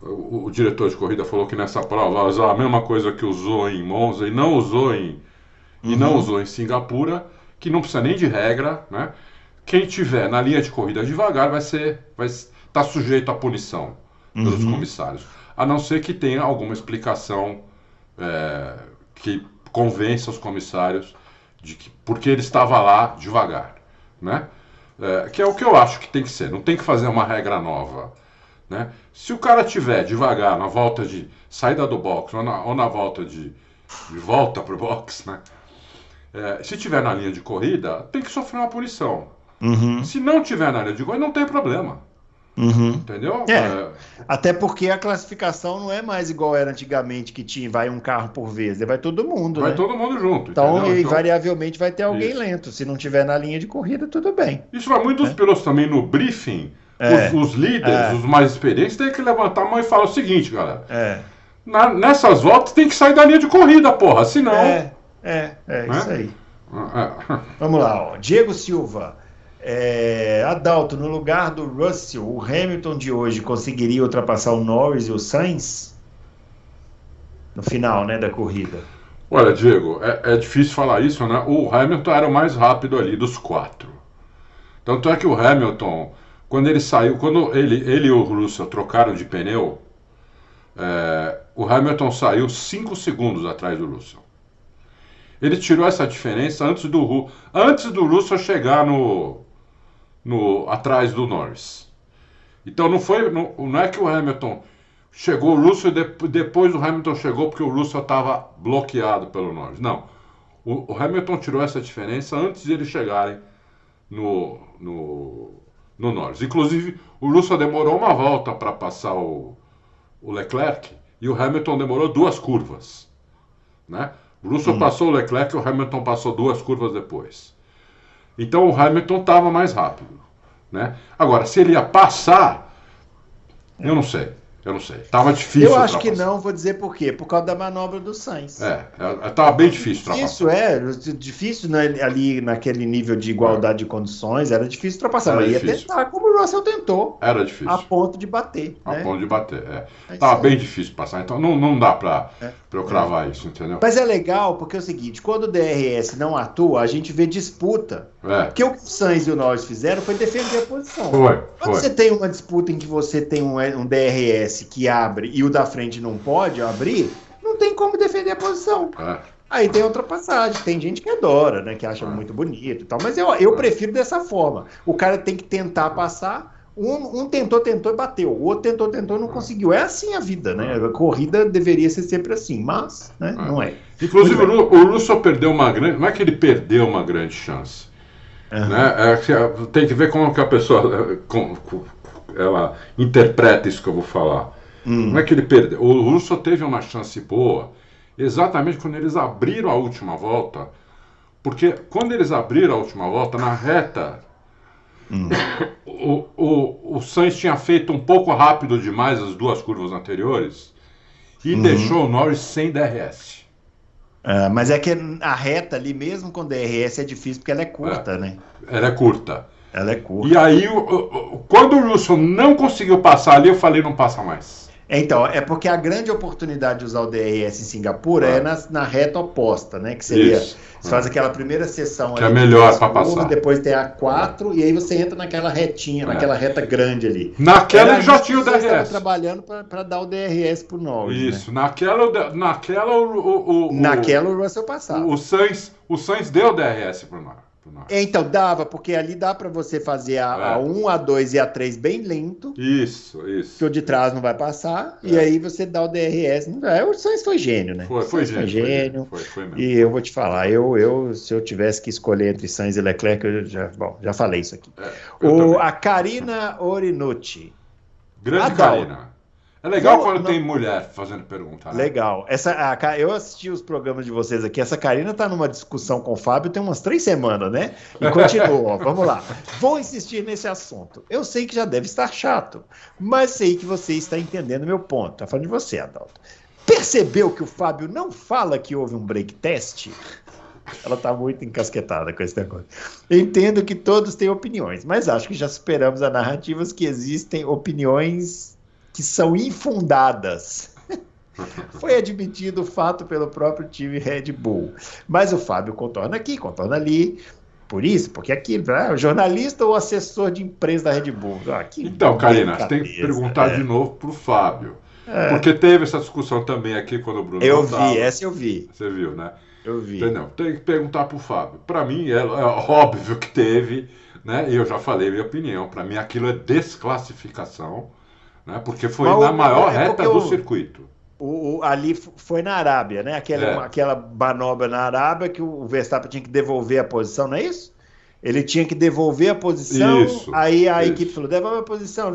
o, o, diretor de corrida falou que nessa prova vai usar a mesma coisa que usou em Monza e não usou em. Uhum. E não uhum. usou em Singapura, que não precisa nem de regra, né? Quem tiver na linha de corrida devagar vai ser. Vai, está sujeito à punição pelos uhum. comissários, a não ser que tenha alguma explicação é, que convença os comissários de que porque ele estava lá devagar, né? É, que é o que eu acho que tem que ser. Não tem que fazer uma regra nova, né? Se o cara tiver devagar na volta de saída do box ou na, ou na volta de, de volta para o box, né? É, se tiver na linha de corrida, tem que sofrer uma punição. Uhum. Se não tiver na linha de corrida, não tem problema. Uhum. Entendeu? É, é, Até porque a classificação não é mais igual era antigamente, que tinha vai um carro por vez, vai todo mundo. Vai né? todo mundo junto. Então, entendeu? invariavelmente vai ter alguém Isso. lento. Se não tiver na linha de corrida, tudo bem. Isso vai muito dos é. pilotos também no briefing. É. Os, os, líderes, é. os mais experientes, têm que levantar a mão e falar o seguinte, galera. É. na, nessas voltas tem que sair da linha de corrida, porra, senão. É, é, é né? isso aí. Vamos lá, ó. Diego Silva. É, Adalto, no lugar do Russell, o Hamilton de hoje conseguiria ultrapassar o Norris e o Sainz? No final, né, da corrida. Olha, Diego, é, é difícil falar isso, né? O Hamilton era o mais rápido ali dos quatro. Tanto é que o Hamilton, quando ele saiu, quando ele, ele e o Russell trocaram de pneu, é, o Hamilton saiu 5 segundos atrás do Russell. Ele tirou essa diferença antes do, antes do Russell chegar no, no, atrás do Norris. Então não foi, não, não é que o Hamilton chegou o Russell e depois o Hamilton chegou porque o Russell estava bloqueado pelo Norris. Não. O, o, Hamilton tirou essa diferença antes de eles chegarem no, no, no Norris. Inclusive, o Russell demorou uma volta para passar o, o Leclerc e o Hamilton demorou duas curvas. Né? O Russell hum. passou o Leclerc e o Hamilton passou duas curvas depois. Então o Hamilton estava mais rápido. Né? Agora, se ele ia passar, eu não sei. Eu não sei. Tava difícil. Eu acho que não, vou dizer por quê. Por causa da manobra do Sainz. É, é tava bem difícil Isso é, difícil né, ali naquele nível de igualdade é. de condições, era difícil ultrapassar. Era mas difícil. ia tentar, como o Russell tentou. Era difícil. A ponto de bater. A né? ponto de bater, é. é tava bem difícil passar, então não, não dá pra, é. pra eu cravar isso, entendeu? Mas é legal porque é o seguinte, quando o DRS não atua, a gente vê disputa. É. Porque o que o Sainz e o Norris fizeram foi defender a posição. Foi, quando foi. você tem uma disputa em que você tem um, um DRS que abre e o da frente não pode abrir, não tem como defender a posição. É. Aí tem outra passagem, tem gente que adora, né? Que acha é. muito bonito e tal. Mas eu, eu prefiro dessa forma. O cara tem que tentar passar. Um, um, tentou, tentou e bateu. O outro tentou, tentou e não conseguiu. É assim a vida, né? A corrida deveria ser sempre assim, mas né, não é. Inclusive, o, Russo perdeu uma grande. Não é que ele perdeu uma grande chance. Uhum. Né? É, tem que ver como que a pessoa ela interpreta isso que eu vou falar. Hum. Como é que ele perdeu? O Russo teve uma chance boa exatamente quando eles abriram a última volta, porque quando eles abriram a última volta, na reta, hum. o, o, o Sainz tinha feito um pouco rápido demais as duas curvas anteriores e uhum. deixou o Norris sem DRS. É, mas é que a reta ali, mesmo com DRS, é difícil porque ela é curta, é, né? Ela é curta. Ela é curta. E aí, quando o Russell não conseguiu passar ali, eu falei, não passa mais. Então, é porque a grande oportunidade de usar o DRS em Singapura ah. é na, na, reta oposta, né? Que seria. Isso. Você faz aquela primeira sessão que é melhor para passar. Depois tem a 4 é. e aí você entra naquela retinha, é. naquela reta grande ali. Naquela ele já tinha o DRS. Você trabalhando para dar o DRS pro Norris. Né? Isso, né? naquela, naquela o, o, o, Naquela o Russell passava. O, o Sainz, o Sainz deu o DRS pro Norris. Então, dava, porque ali dá para você fazer a, é. a 1, a 2 e a 3 bem lento. Isso, isso. Que o de trás não vai passar. É. E aí você dá o DRS. É, o Sainz foi gênio, né? Foi, foi gênio. Foi gênio. Foi, foi, foi e eu vou te falar, eu, eu, se eu tivesse que escolher entre Sainz e Leclerc, eu já, bom, já falei isso aqui. É, o, a Karina Orinucci. Grande Karina. É legal não, quando não... tem mulher fazendo pergunta. Né? Legal. Essa, a, eu assisti os programas de vocês aqui. Essa Karina tá numa discussão com o Fábio tem umas três semanas, né? E continua. Vamos lá. Vou insistir nesse assunto. Eu sei que já deve estar chato, mas sei que você está entendendo meu ponto. Tá falando de você, Adalto. Percebeu que o Fábio não fala que houve um break test? Ela está muito encasquetada com esse negócio. Entendo que todos têm opiniões, mas acho que já superamos as narrativas que existem opiniões que são infundadas. Foi admitido o fato pelo próprio time Red Bull. Mas o Fábio contorna aqui, contorna ali. Por isso, porque aqui, né, o jornalista ou assessor de imprensa da Red Bull. Ah, então, Karina, você tem que perguntar é. de novo para o Fábio. É. Porque teve essa discussão também aqui quando o Bruno. Eu vi, essa eu vi. Você viu, né? Eu vi. Entendeu? Tem que perguntar para o Fábio. Para mim, é, é, óbvio que teve, né? E eu já falei minha opinião. Para mim, aquilo é desclassificação né? porque foi na maior é reta do o, circuito. O, o, ali foi na Arábia, né? Aquela, é. aquela manobra na Arábia que o Verstappen tinha que devolver a posição, não é isso? Ele tinha que devolver a posição, isso, aí a isso. equipe falou, devolve a posição,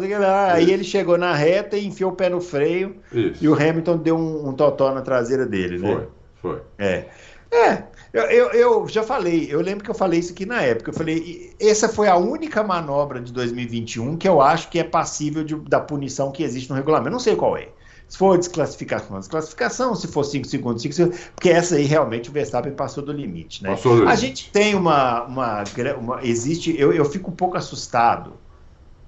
aí ele chegou na reta e enfiou o pé no freio isso. e o Hamilton deu um, um totó na traseira dele, né? Foi, foi. É. É, eu, eu, eu, já falei, eu lembro que eu falei isso aqui na época. Eu falei, essa foi a única manobra de 2021 que eu acho que é passível de, da punição que existe no regulamento. Não sei qual é. Se for desclassificação, desclassificação. Se for 5 segundos, 5 segundos. Porque essa aí realmente o Verstappen passou do limite, né? Passou do limite. A gente tem uma. uma, uma existe. Eu, eu fico um pouco assustado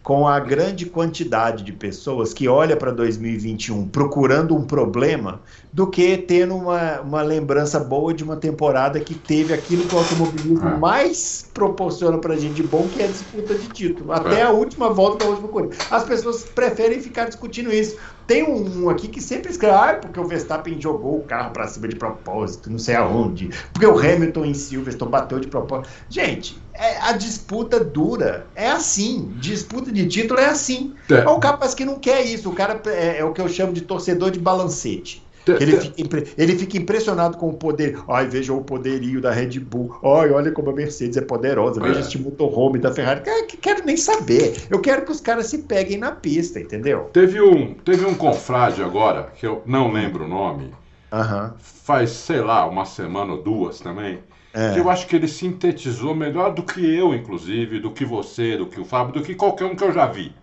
com a grande quantidade de pessoas que olha para 2021 procurando um problema do que tendo uma, uma lembrança boa de uma temporada que teve aquilo que o automobilismo é. mais proporciona para a gente de bom, que é a disputa de título. Até é. a última volta da última corrida. As pessoas preferem ficar discutindo isso. Tem um, aqui que sempre escreve, ah, porque o Verstappen jogou o carro para cima de propósito, não sei aonde, porque o Hamilton em Silverstone bateu de propósito. Gente, é, a disputa dura. É assim. Disputa de título é assim. É. O capaz que não quer isso. O cara é, é o que eu chamo de torcedor de balancete. Ele fica, ele fica, impressionado com o poder. Ai, veja o poderio da Red Bull. Ai, olha como a Mercedes é poderosa. Veja é. este motorhome da Ferrari. Quero nem saber. Eu quero que os caras se peguem na pista, entendeu? Teve um, teve um confrade agora, que eu não lembro o nome. Uhum. Faz, sei lá, uma semana ou duas também. É. Eu acho que ele sintetizou melhor do que eu, inclusive, do que você, do que o Fábio, do que qualquer um que eu já vi.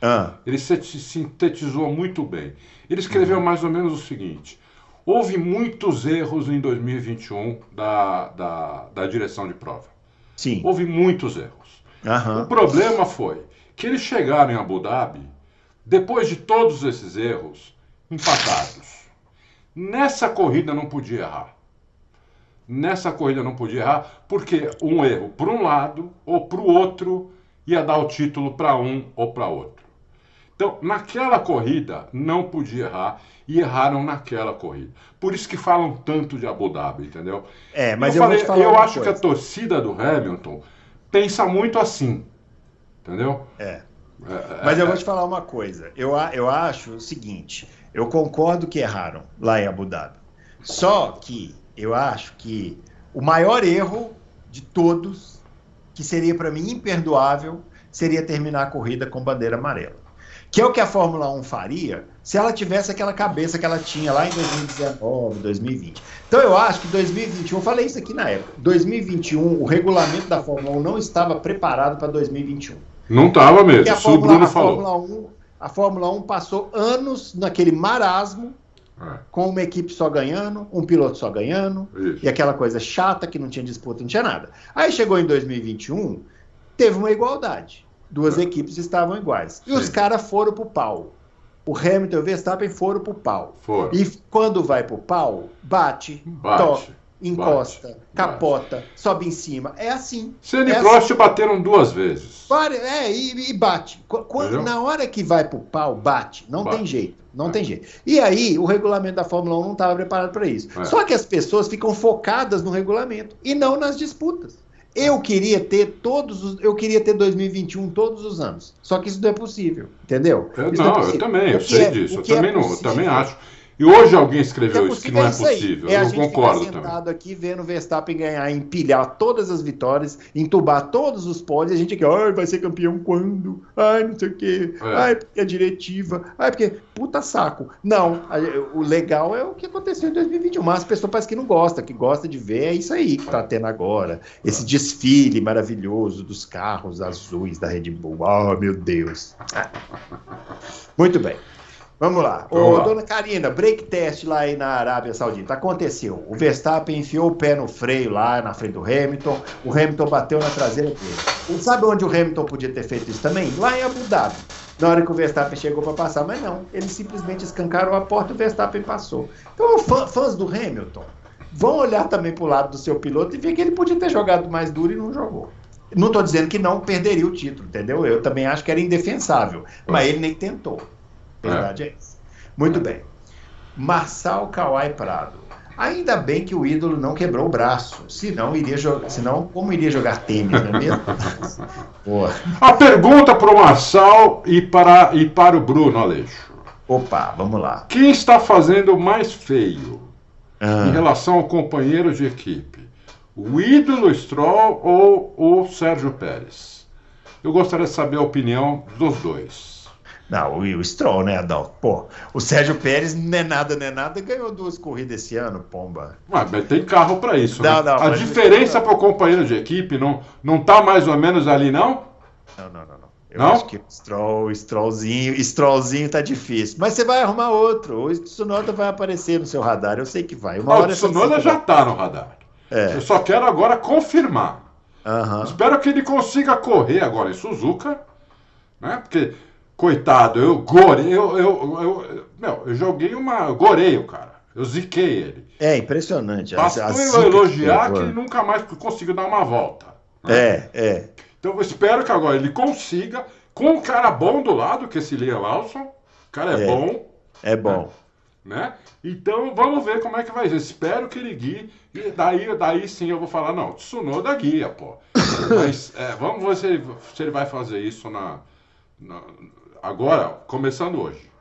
Ah. Ele sintetizou muito bem. Ele escreveu uhum. mais ou menos o seguinte: houve muitos erros em 2021 da, da, da direção de prova. Sim. Houve muitos erros. Uhum. O problema foi que eles chegaram em Abu Dhabi, depois de todos esses erros, empatados. Nessa corrida não podia errar nessa corrida não podia errar, porque um erro para um lado ou para o outro ia dar o título para um ou para outro. Então, naquela corrida não podia errar e erraram naquela corrida. Por isso que falam tanto de Abu Dhabi, entendeu? É, mas eu, eu, falei, eu acho coisa. que a torcida do Hamilton pensa muito assim, entendeu? É. é mas eu é, vou te falar uma coisa. Eu, eu acho o seguinte: eu concordo que erraram lá em Abu Dhabi. Só que eu acho que o maior erro de todos, que seria para mim imperdoável, seria terminar a corrida com bandeira amarela. Que é o que a Fórmula 1 faria se ela tivesse aquela cabeça que ela tinha lá em 2019, 2020. Então eu acho que 2021, eu falei isso aqui na época, 2021, o regulamento da Fórmula 1 não estava preparado para 2021. Não estava mesmo, a Fórmula, o Bruno a falou. Fórmula 1, a Fórmula 1 passou anos naquele marasmo é. Com uma equipe só ganhando, um piloto só ganhando, Isso. e aquela coisa chata que não tinha disputa, não tinha nada. Aí chegou em 2021, teve uma igualdade. Duas é. equipes estavam iguais. E Sim. os caras foram pro pau. O Hamilton e o Verstappen foram pro pau. Foram. E quando vai pro pau, bate, bate. toca encosta, bate, capota, bate. sobe em cima. É assim. Senna e é Prost assim. bateram duas vezes. É, e, e bate. Quando, na hora que vai pro pau, bate. Não bate. tem jeito. Não é. tem jeito. E aí, o regulamento da Fórmula 1 não estava preparado para isso. É. Só que as pessoas ficam focadas no regulamento e não nas disputas. Eu queria ter todos os, eu queria ter 2021 todos os anos. Só que isso não é possível, entendeu? Eu, não, é eu também, eu sei disso. Eu também não, eu também acho. E hoje alguém escreveu é isso, que não é, é possível. É eu concordo ficar sentado também. aqui vendo o Verstappen ganhar, empilhar todas as vitórias, entubar todos os pódios, e a gente aqui, ai, vai ser campeão quando? Ai, não sei o quê. É. Ai, porque a diretiva. Ai, porque. Puta saco. Não, o legal é o que aconteceu em 2021. Mas as pessoas parece que não gosta, que gosta de ver, é isso aí que tá tendo agora. Esse desfile maravilhoso dos carros azuis da Red Bull. Oh, meu Deus. Muito bem. Vamos lá. Vamos Ô, lá. Dona Karina, break test lá aí na Arábia Saudita. Aconteceu. O Verstappen enfiou o pé no freio lá na frente do Hamilton. O Hamilton bateu na traseira dele. E sabe onde o Hamilton podia ter feito isso também? Lá em Abu Dhabi. Na hora que o Verstappen chegou para passar, mas não. Eles simplesmente escancaram a porta e o Verstappen passou. Então, fãs do Hamilton, vão olhar também para o lado do seu piloto e ver que ele podia ter jogado mais duro e não jogou. Não estou dizendo que não perderia o título, entendeu? Eu também acho que era indefensável, mas ele nem tentou. Verdade é, é essa. Muito bem. Marçal Kawai Prado. Ainda bem que o ídolo não quebrou o braço. Senão, iria jogar, senão como iria jogar tênis, não é mesmo? A pergunta para o Marçal e para, e para o Bruno Aleixo. Opa, vamos lá. Quem está fazendo mais feio ah. em relação ao companheiro de equipe? O ídolo Stroll ou o Sérgio Pérez? Eu gostaria de saber a opinião dos dois. Não, o, o Stroll, né, Adalto? Pô, o Sérgio Pérez não é nada, não é nada, ganhou duas corridas esse ano, pomba. Ué, mas tem carro para isso, não, né? Não, a diferença para o companheiro de equipe não, não tá mais ou menos ali, não? Não, não, não. não. Eu não? acho que o Stroll, o Strollzinho, Strollzinho tá difícil. Mas você vai arrumar outro. O Tsunoda vai aparecer no seu radar. Eu sei que vai. Uma hora o Tsunoda já tá no radar. É. Eu só quero agora confirmar. Uhum. Espero que ele consiga correr agora em Suzuka. Né? Porque, coitado, eu gorei. Eu, eu, eu, meu, eu joguei uma. Eu gorei o cara. Eu ziquei ele. É impressionante. Bastou eu elogiar que, que ele nunca mais conseguiu dar uma volta. Né? É, é. Então eu espero que agora ele consiga, com um cara bom do lado, que é esse Liam Lawson. O cara é, é bom. É bom. Né? né? Então vamos ver como é que vai ser. Espero que ele guie. E daí, daí sim eu vou falar, não, Tsunoda guia, pô. Mas é, vamos ver se ele, se ele vai fazer isso na, na agora, começando hoje.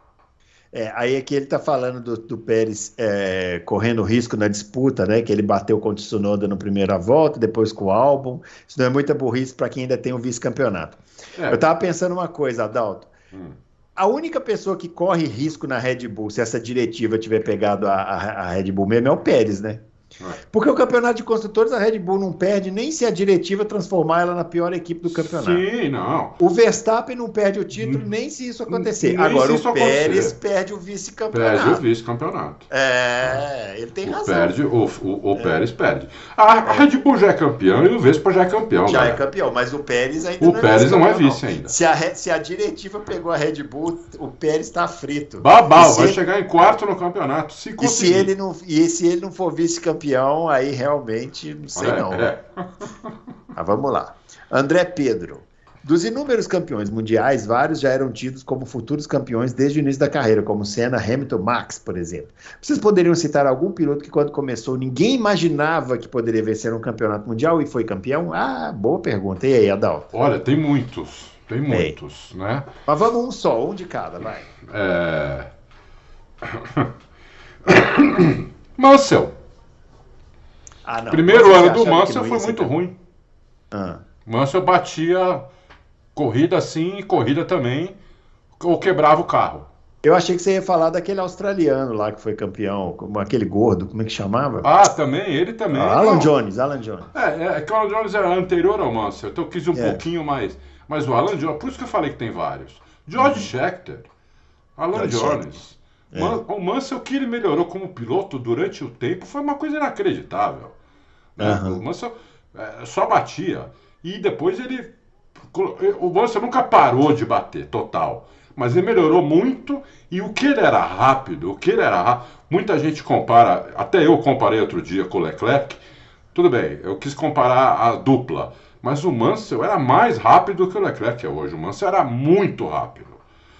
É, aí aqui ele está falando do, do Pérez é, correndo risco na disputa, né? Que ele bateu com o Tsunoda no primeira volta, depois com o álbum. Isso não é muita burrice para quem ainda tem o vice-campeonato. É. Eu estava pensando uma coisa, Adalto. Hum. A única pessoa que corre risco na Red Bull, se essa diretiva tiver pegado a, a, a Red Bull mesmo, é o Pérez, né? Porque o campeonato de construtores, a Red Bull não perde nem se a diretiva transformar ela na pior equipe do campeonato. Sim, não. O Verstappen não perde o título hum. nem se isso acontecer. Nem Agora, o Pérez acontecer. perde o vice-campeonato. Perde o vice-campeonato. É, ele tem o razão. Perde, o, o, o é. Pérez perde. A, a. Red Bull já é campeão e o Vespa já é campeão. Já né? é campeão, mas o Pérez ainda o não é Pérez não é vice ainda. Se a, se a diretiva pegou a Red Bull, o Pérez está frito. Babal, vai ele... chegar em quarto no campeonato. Se e, se ele não, e se ele não for vice-campeão, aí realmente não sei é, não. É. Mas vamos lá. André Pedro. Dos inúmeros campeões mundiais, vários já eram tidos como futuros campeões desde o início da carreira, como Senna, Hamilton, Max, por exemplo. Vocês poderiam citar algum piloto que, quando começou, ninguém imaginava que poderia vencer um campeonato mundial e foi campeão? Ah, boa pergunta. E aí, Adalto? Olha, tem muitos. Tem muitos, né? Mas vamos um só, um de cada, vai. É. Mansell. Ah, não. Primeiro ano do Mansell foi muito ruim. Ah. Mansell batia corrida sim e corrida também, ou quebrava o carro. Eu achei que você ia falar daquele australiano lá que foi campeão, aquele gordo, como é que chamava? Ah, também, ele também. Ah, Alan Jones, Alan Jones. É, é, que o Alan Jones era anterior ao Mansell, então eu quis um é. pouquinho mais. Mas o Alan Jones, por isso que eu falei que tem vários. George uhum. Scheckter, Alan George Jones. É. O Mansell, que ele melhorou como piloto durante o tempo, foi uma coisa inacreditável. Né? Uhum. O Mansell é, só batia. E depois ele. O Mansell nunca parou de bater, total. Mas ele melhorou muito e o que ele era rápido, o que ele era rápido. Muita gente compara, até eu comparei outro dia com o Leclerc. Tudo bem, eu quis comparar a dupla. Mas o Mansell era mais rápido que o Leclerc é hoje. O Mansell era muito rápido.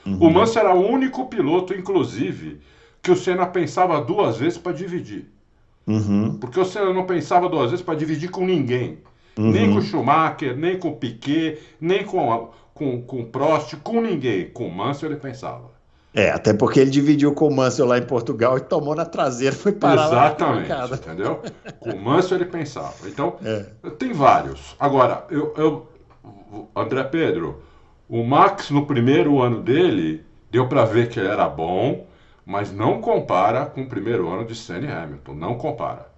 Uhum. O Mansell era o único piloto, inclusive, que o Senna pensava duas vezes para dividir. Uhum. Porque o Senna não pensava duas vezes para dividir com ninguém. Uhum. Nem com o Schumacher, nem com o Piquet, nem com, com, com o Prost, com ninguém. Com o Mansell ele pensava. É, até porque ele dividiu com o Mansell lá em Portugal e tomou na traseira, foi parar Exatamente, lá entendeu? Com o Mansell ele pensava. Então, é. tem vários. Agora, eu, eu, André Pedro, o Max no primeiro ano dele, deu para ver que ele era bom, mas não compara com o primeiro ano de Senna e Hamilton. Não compara.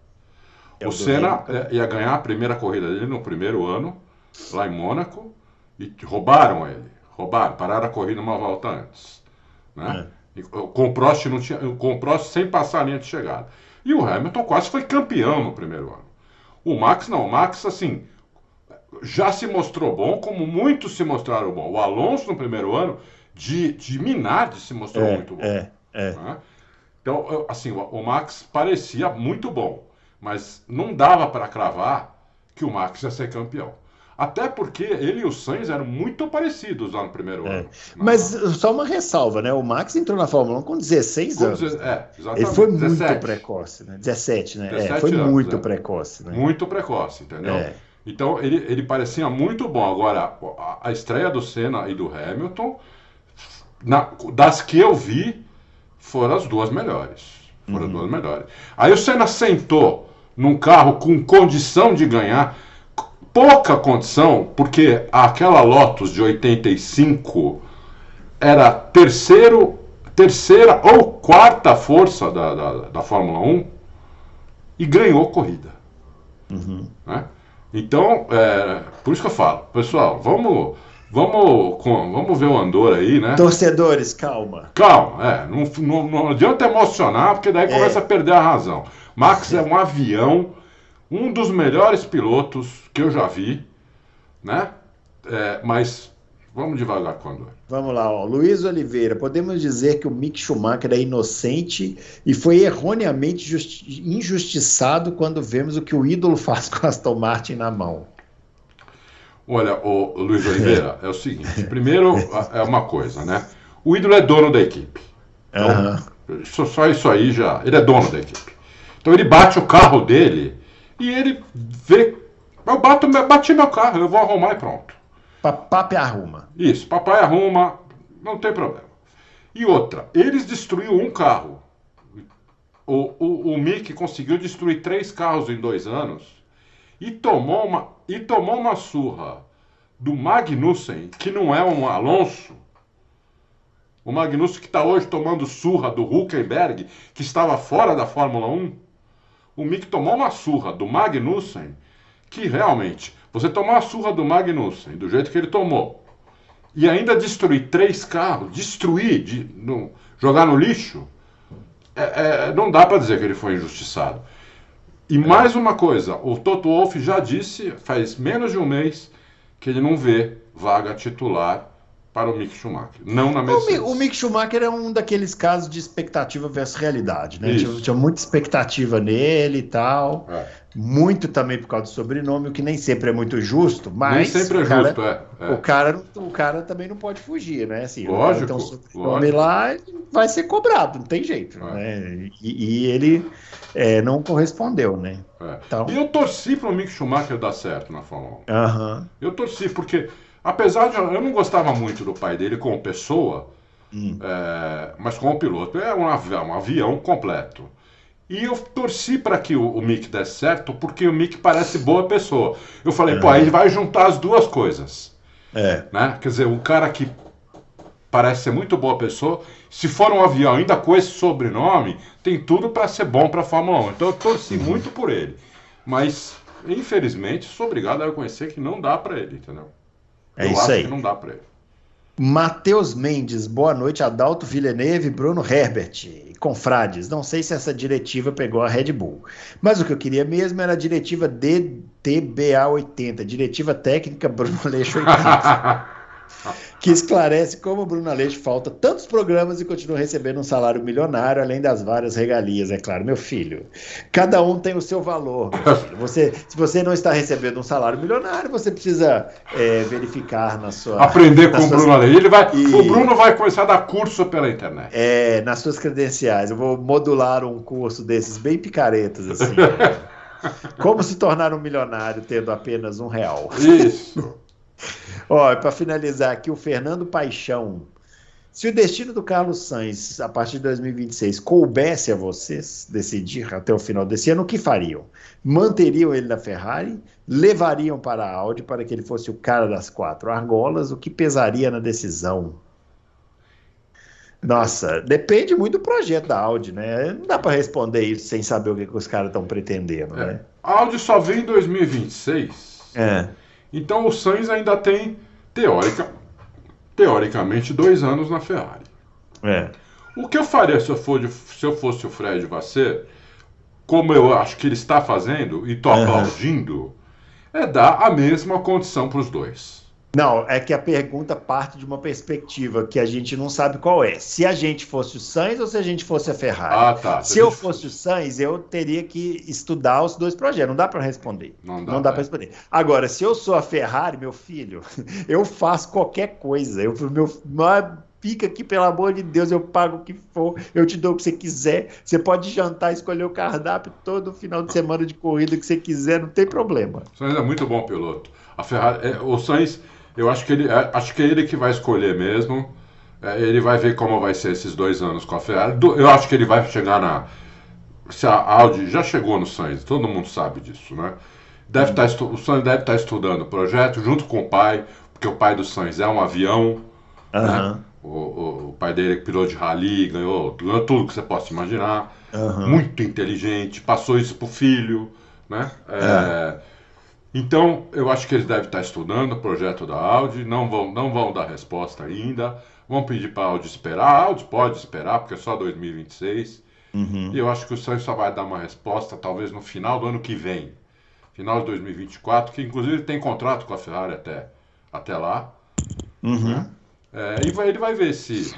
É o, o Senna é, ia ganhar a primeira corrida dele no primeiro ano, lá em Mônaco, e roubaram ele. Roubaram, pararam a corrida uma volta antes. Né? É. com o Prost não tinha, com o Prost sem passar a linha de chegada. E o Hamilton quase foi campeão no primeiro ano. O Max não, o Max assim já se mostrou bom, como muitos se mostraram bom. O Alonso no primeiro ano de, de Minardi se mostrou é, muito bom. É. É. Né? Então, assim, o Max parecia muito bom, mas não dava para cravar que o Max ia ser campeão. Até porque ele e o Sainz eram muito parecidos lá no primeiro é. ano. Mas só uma ressalva, né? O Max entrou na Fórmula 1 com 16 com anos. É, exatamente. Ele foi 17. muito precoce, né? 17, né? 17 é, foi anos, muito é. precoce. Né? Muito precoce, entendeu? É. Então ele, ele parecia muito bom. Agora, a, a estreia do Senna e do Hamilton, na, das que eu vi, foram as duas melhores. Foram uhum. as duas melhores. Aí o Senna sentou num carro com condição de ganhar, pouca condição, porque aquela Lotus de 85 era terceiro, terceira ou quarta força da, da, da Fórmula 1 e ganhou corrida. Uhum. Né? Então, é, por isso que eu falo, pessoal, vamos Vamos, vamos ver o Andor aí, né? Torcedores, calma. Calma, é. Não, não, não adianta emocionar, porque daí é. começa a perder a razão. Max é um avião, um dos melhores pilotos que eu já vi, né? É, mas vamos devagar com o Andor. Vamos lá, ó. Luiz Oliveira, podemos dizer que o Mick Schumacher é inocente e foi erroneamente injustiçado quando vemos o que o ídolo faz com Aston Martin na mão. Olha, o Luiz Oliveira, é o seguinte: primeiro, é uma coisa, né? O ídolo é dono da equipe. Então, uhum. só isso aí já. Ele é dono da equipe. Então ele bate o carro dele e ele vê. Eu bato, bati meu carro, eu vou arrumar e pronto. Papai arruma. Isso, papai arruma, não tem problema. E outra, eles destruíram um carro. O, o, o Mick conseguiu destruir três carros em dois anos e tomou uma, e tomou uma surra do Magnussen, que não é um Alonso. O Magnussen que está hoje tomando surra do Huckenberg, que estava fora da Fórmula 1. O Mick tomou uma surra do Magnussen, que realmente, você tomar a surra do Magnussen, do jeito que ele tomou, e ainda destruir três carros, destruir, de, no, jogar no lixo, é, é, não dá para dizer que ele foi injustiçado. E mais uma coisa, o Toto Wolff já disse faz menos de um mês que ele não vê vaga titular para o Mick Schumacher. Não na Mercedes. O, Mick Schumacher é um daqueles casos de expectativa versus realidade, né? Tinha, tinha, muita expectativa nele e tal. É. Muito também por causa do sobrenome, o que nem sempre é muito justo, mas. Nem sempre é cara, justo, é, é. O, cara, o cara também não pode fugir, né? Assim, lógico. Então, sobrenome lá vai ser cobrado, não tem jeito. É. Né? E, e ele é, não correspondeu, né? É. Então... E eu torci para o Mick Schumacher dar certo na Fórmula 1. Uhum. Eu torci, porque Apesar de eu não gostava muito do pai dele como pessoa, hum. é, mas como piloto, é um avião, um avião completo. E eu torci para que o, o, Mick desse certo, porque o Mick parece boa pessoa. Eu falei, pô, aí vai juntar as duas coisas. É. Né? Quer dizer, um cara que parece ser muito boa pessoa, se for um avião ainda com esse sobrenome, tem tudo para ser bom para a Fórmula 1. Então eu torci uhum. muito por ele. Mas, infelizmente, sou obrigado a reconhecer que não dá para ele, entendeu? É Eu isso aí. não dá para ele. Matheus Mendes, boa noite. Adalto Villeneuve, Bruno Herbert, confrades. Não sei se essa diretiva pegou a Red Bull, mas o que eu queria mesmo era a diretiva DTBA 80, diretiva técnica Bruno Leixo 80. que esclarece como o Bruno Aleixo falta tantos programas e continua recebendo um salário milionário, além das várias regalias, é claro. Meu filho, cada um tem o seu valor. Você, se você não está recebendo um salário milionário, você precisa é, verificar na sua. Aprender com o Bruno Aleixo. Ele vai, e... O Bruno vai começar a dar curso pela internet. É, nas suas credenciais. Eu vou modular um curso desses bem picaretas, assim. como se tornar um milionário tendo apenas um real. Isso. Ó, para finalizar aqui, o Fernando Paixão. Se o destino do Carlos Sainz, a partir de 2026, coubesse a vocês decidir até o final desse ano, o que fariam? Manteriam ele na Ferrari? Levariam para a Audi para que ele fosse o cara das quatro argolas? O que pesaria na decisão? Nossa, depende muito do projeto da Audi, né? Não dá para responder isso sem saber o que, que os caras estão pretendendo, é. né? A Audi só vem em 2026. É. Então o Sainz ainda tem, teórica, teoricamente, dois anos na Ferrari. É. O que eu faria se eu, for, se eu fosse o Fred Vasser, como eu acho que ele está fazendo e estou uhum. aplaudindo, é dar a mesma condição para os dois. Não, é que a pergunta parte de uma perspectiva que a gente não sabe qual é. Se a gente fosse o Sainz ou se a gente fosse a Ferrari. Ah, tá. Se, eu fosse o Sainz, eu teria que estudar os dois projetos. Não dá para responder. Não dá, não dá para responder. Agora, se eu sou a Ferrari, meu filho, eu faço qualquer coisa. Eu meu fica aqui, pelo amor de Deus, eu pago o que for, eu te dou o que você quiser. Você pode jantar, escolher o cardápio todo final de semana de corrida que você quiser, não tem problema. O Sainz é muito bom piloto. A Ferrari, é, o Sainz eu acho que ele, é, acho que é ele que vai escolher mesmo. É, ele vai ver como vai ser esses dois anos com a Ferrari. Eu acho que ele vai chegar na. Se a Audi já chegou no Sainz, todo mundo sabe disso, né? Deve tá, o Sainz deve estar tá estudando o projeto junto com o pai, porque o pai do Sainz é um avião. Uhum. Né? O, o, o, pai dele é piloto de rally, ganhou, ganhou tudo que você possa imaginar. Uhum. Muito inteligente, passou isso pro filho, né? É, é. Então, eu acho que eles devem estar estudando o projeto da Audi, não vão, não vão dar resposta ainda, vão pedir para a Audi esperar. A Audi pode esperar, porque é só 2026. Uhum. E eu acho que o Sainz só vai dar uma resposta talvez no final do ano que vem, final de 2024, que inclusive tem contrato com a Ferrari até, até lá. Uhum. Né? É, e vai, ele vai ver se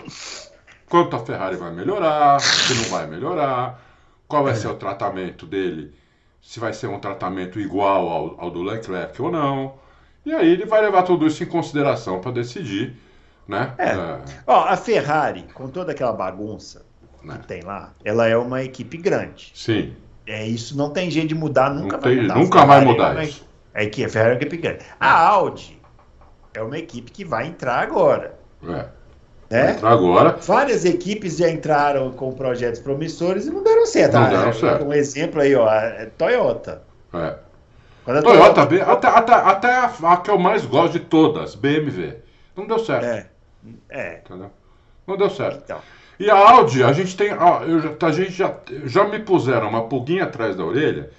quanto a Ferrari vai melhorar, se não vai melhorar, qual vai é. ser o tratamento dele se vai ser um tratamento igual ao, ao do Leclerc ou não. E aí ele vai levar tudo isso em consideração para decidir, né? É. é. Ó, a Ferrari, com toda aquela bagunça né? que tem lá, ela é uma equipe grande. Sim. É isso, não tem jeito de mudar, nunca não vai mudar. Nunca vai mudar é isso. É que a Ferrari é uma equipe grande. A Audi é uma equipe que vai entrar agora. É. Né? agora. Várias equipes já entraram com projetos promissores e não deram certo. Não ah, deram certo. Um exemplo aí, ó, é Toyota. É. Quando a Toyota, Toyota... Até, até, até a, a, que eu mais gosto de todas, BMW. Não deu certo. É. é. Entendeu? Não deu certo. Então. E a Audi, a gente tem. Ó, eu a gente já, já me puseram uma pulguinha atrás da orelha.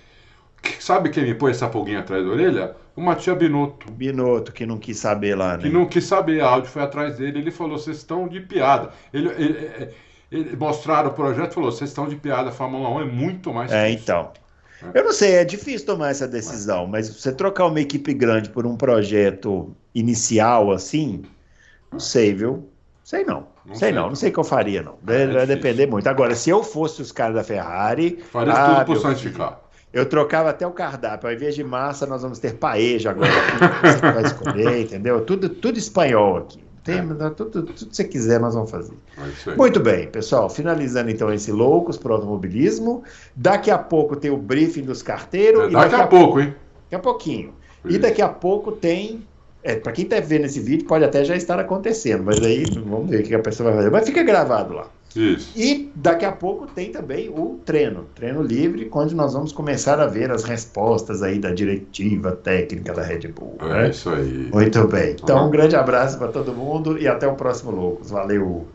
Sabe quem me pôs essa pulguinha atrás da orelha? O Matia Binotto. Binotto, que não quis saber lá, né? Que não quis saber, a Audi foi atrás dele, ele falou, vocês estão de piada. Ele, ele, ele, mostraram o projeto e falou, vocês estão de piada, a Fórmula 1 é muito mais É, então. É. Eu não sei, é difícil tomar essa decisão, mas você trocar uma equipe grande por um projeto inicial assim, não sei, viu? Sei não. Não sei, sei não, não sei o que eu faria, não. É, Vai depender muito. Agora, se eu fosse os caras da Ferrari. Faria ah, tudo por santificar. Eu trocava até o cardápio. Ao invés de massa, nós vamos ter paeja agora. Você vai escolher, entendeu? Tudo, tudo espanhol aqui. Tem, é. tudo, tudo que você quiser, nós vamos fazer. É Muito bem, pessoal. Finalizando então esse Loucos para o Automobilismo. Daqui a pouco tem o briefing dos carteiros. É, daqui, daqui, a, pouco, hein? Daqui a pouquinho. Isso. E daqui a pouco tem. É, para quem está vendo esse vídeo, pode até já estar acontecendo, mas aí vamos ver o que a pessoa vai fazer. Mas fica gravado lá. Isso. E daqui a pouco tem também o treino, treino livre, onde nós vamos começar a ver as respostas aí da diretiva técnica da Red Bull. É né? isso aí. Muito bem. Então, um grande abraço para todo mundo e até o próximo Loucos. Valeu!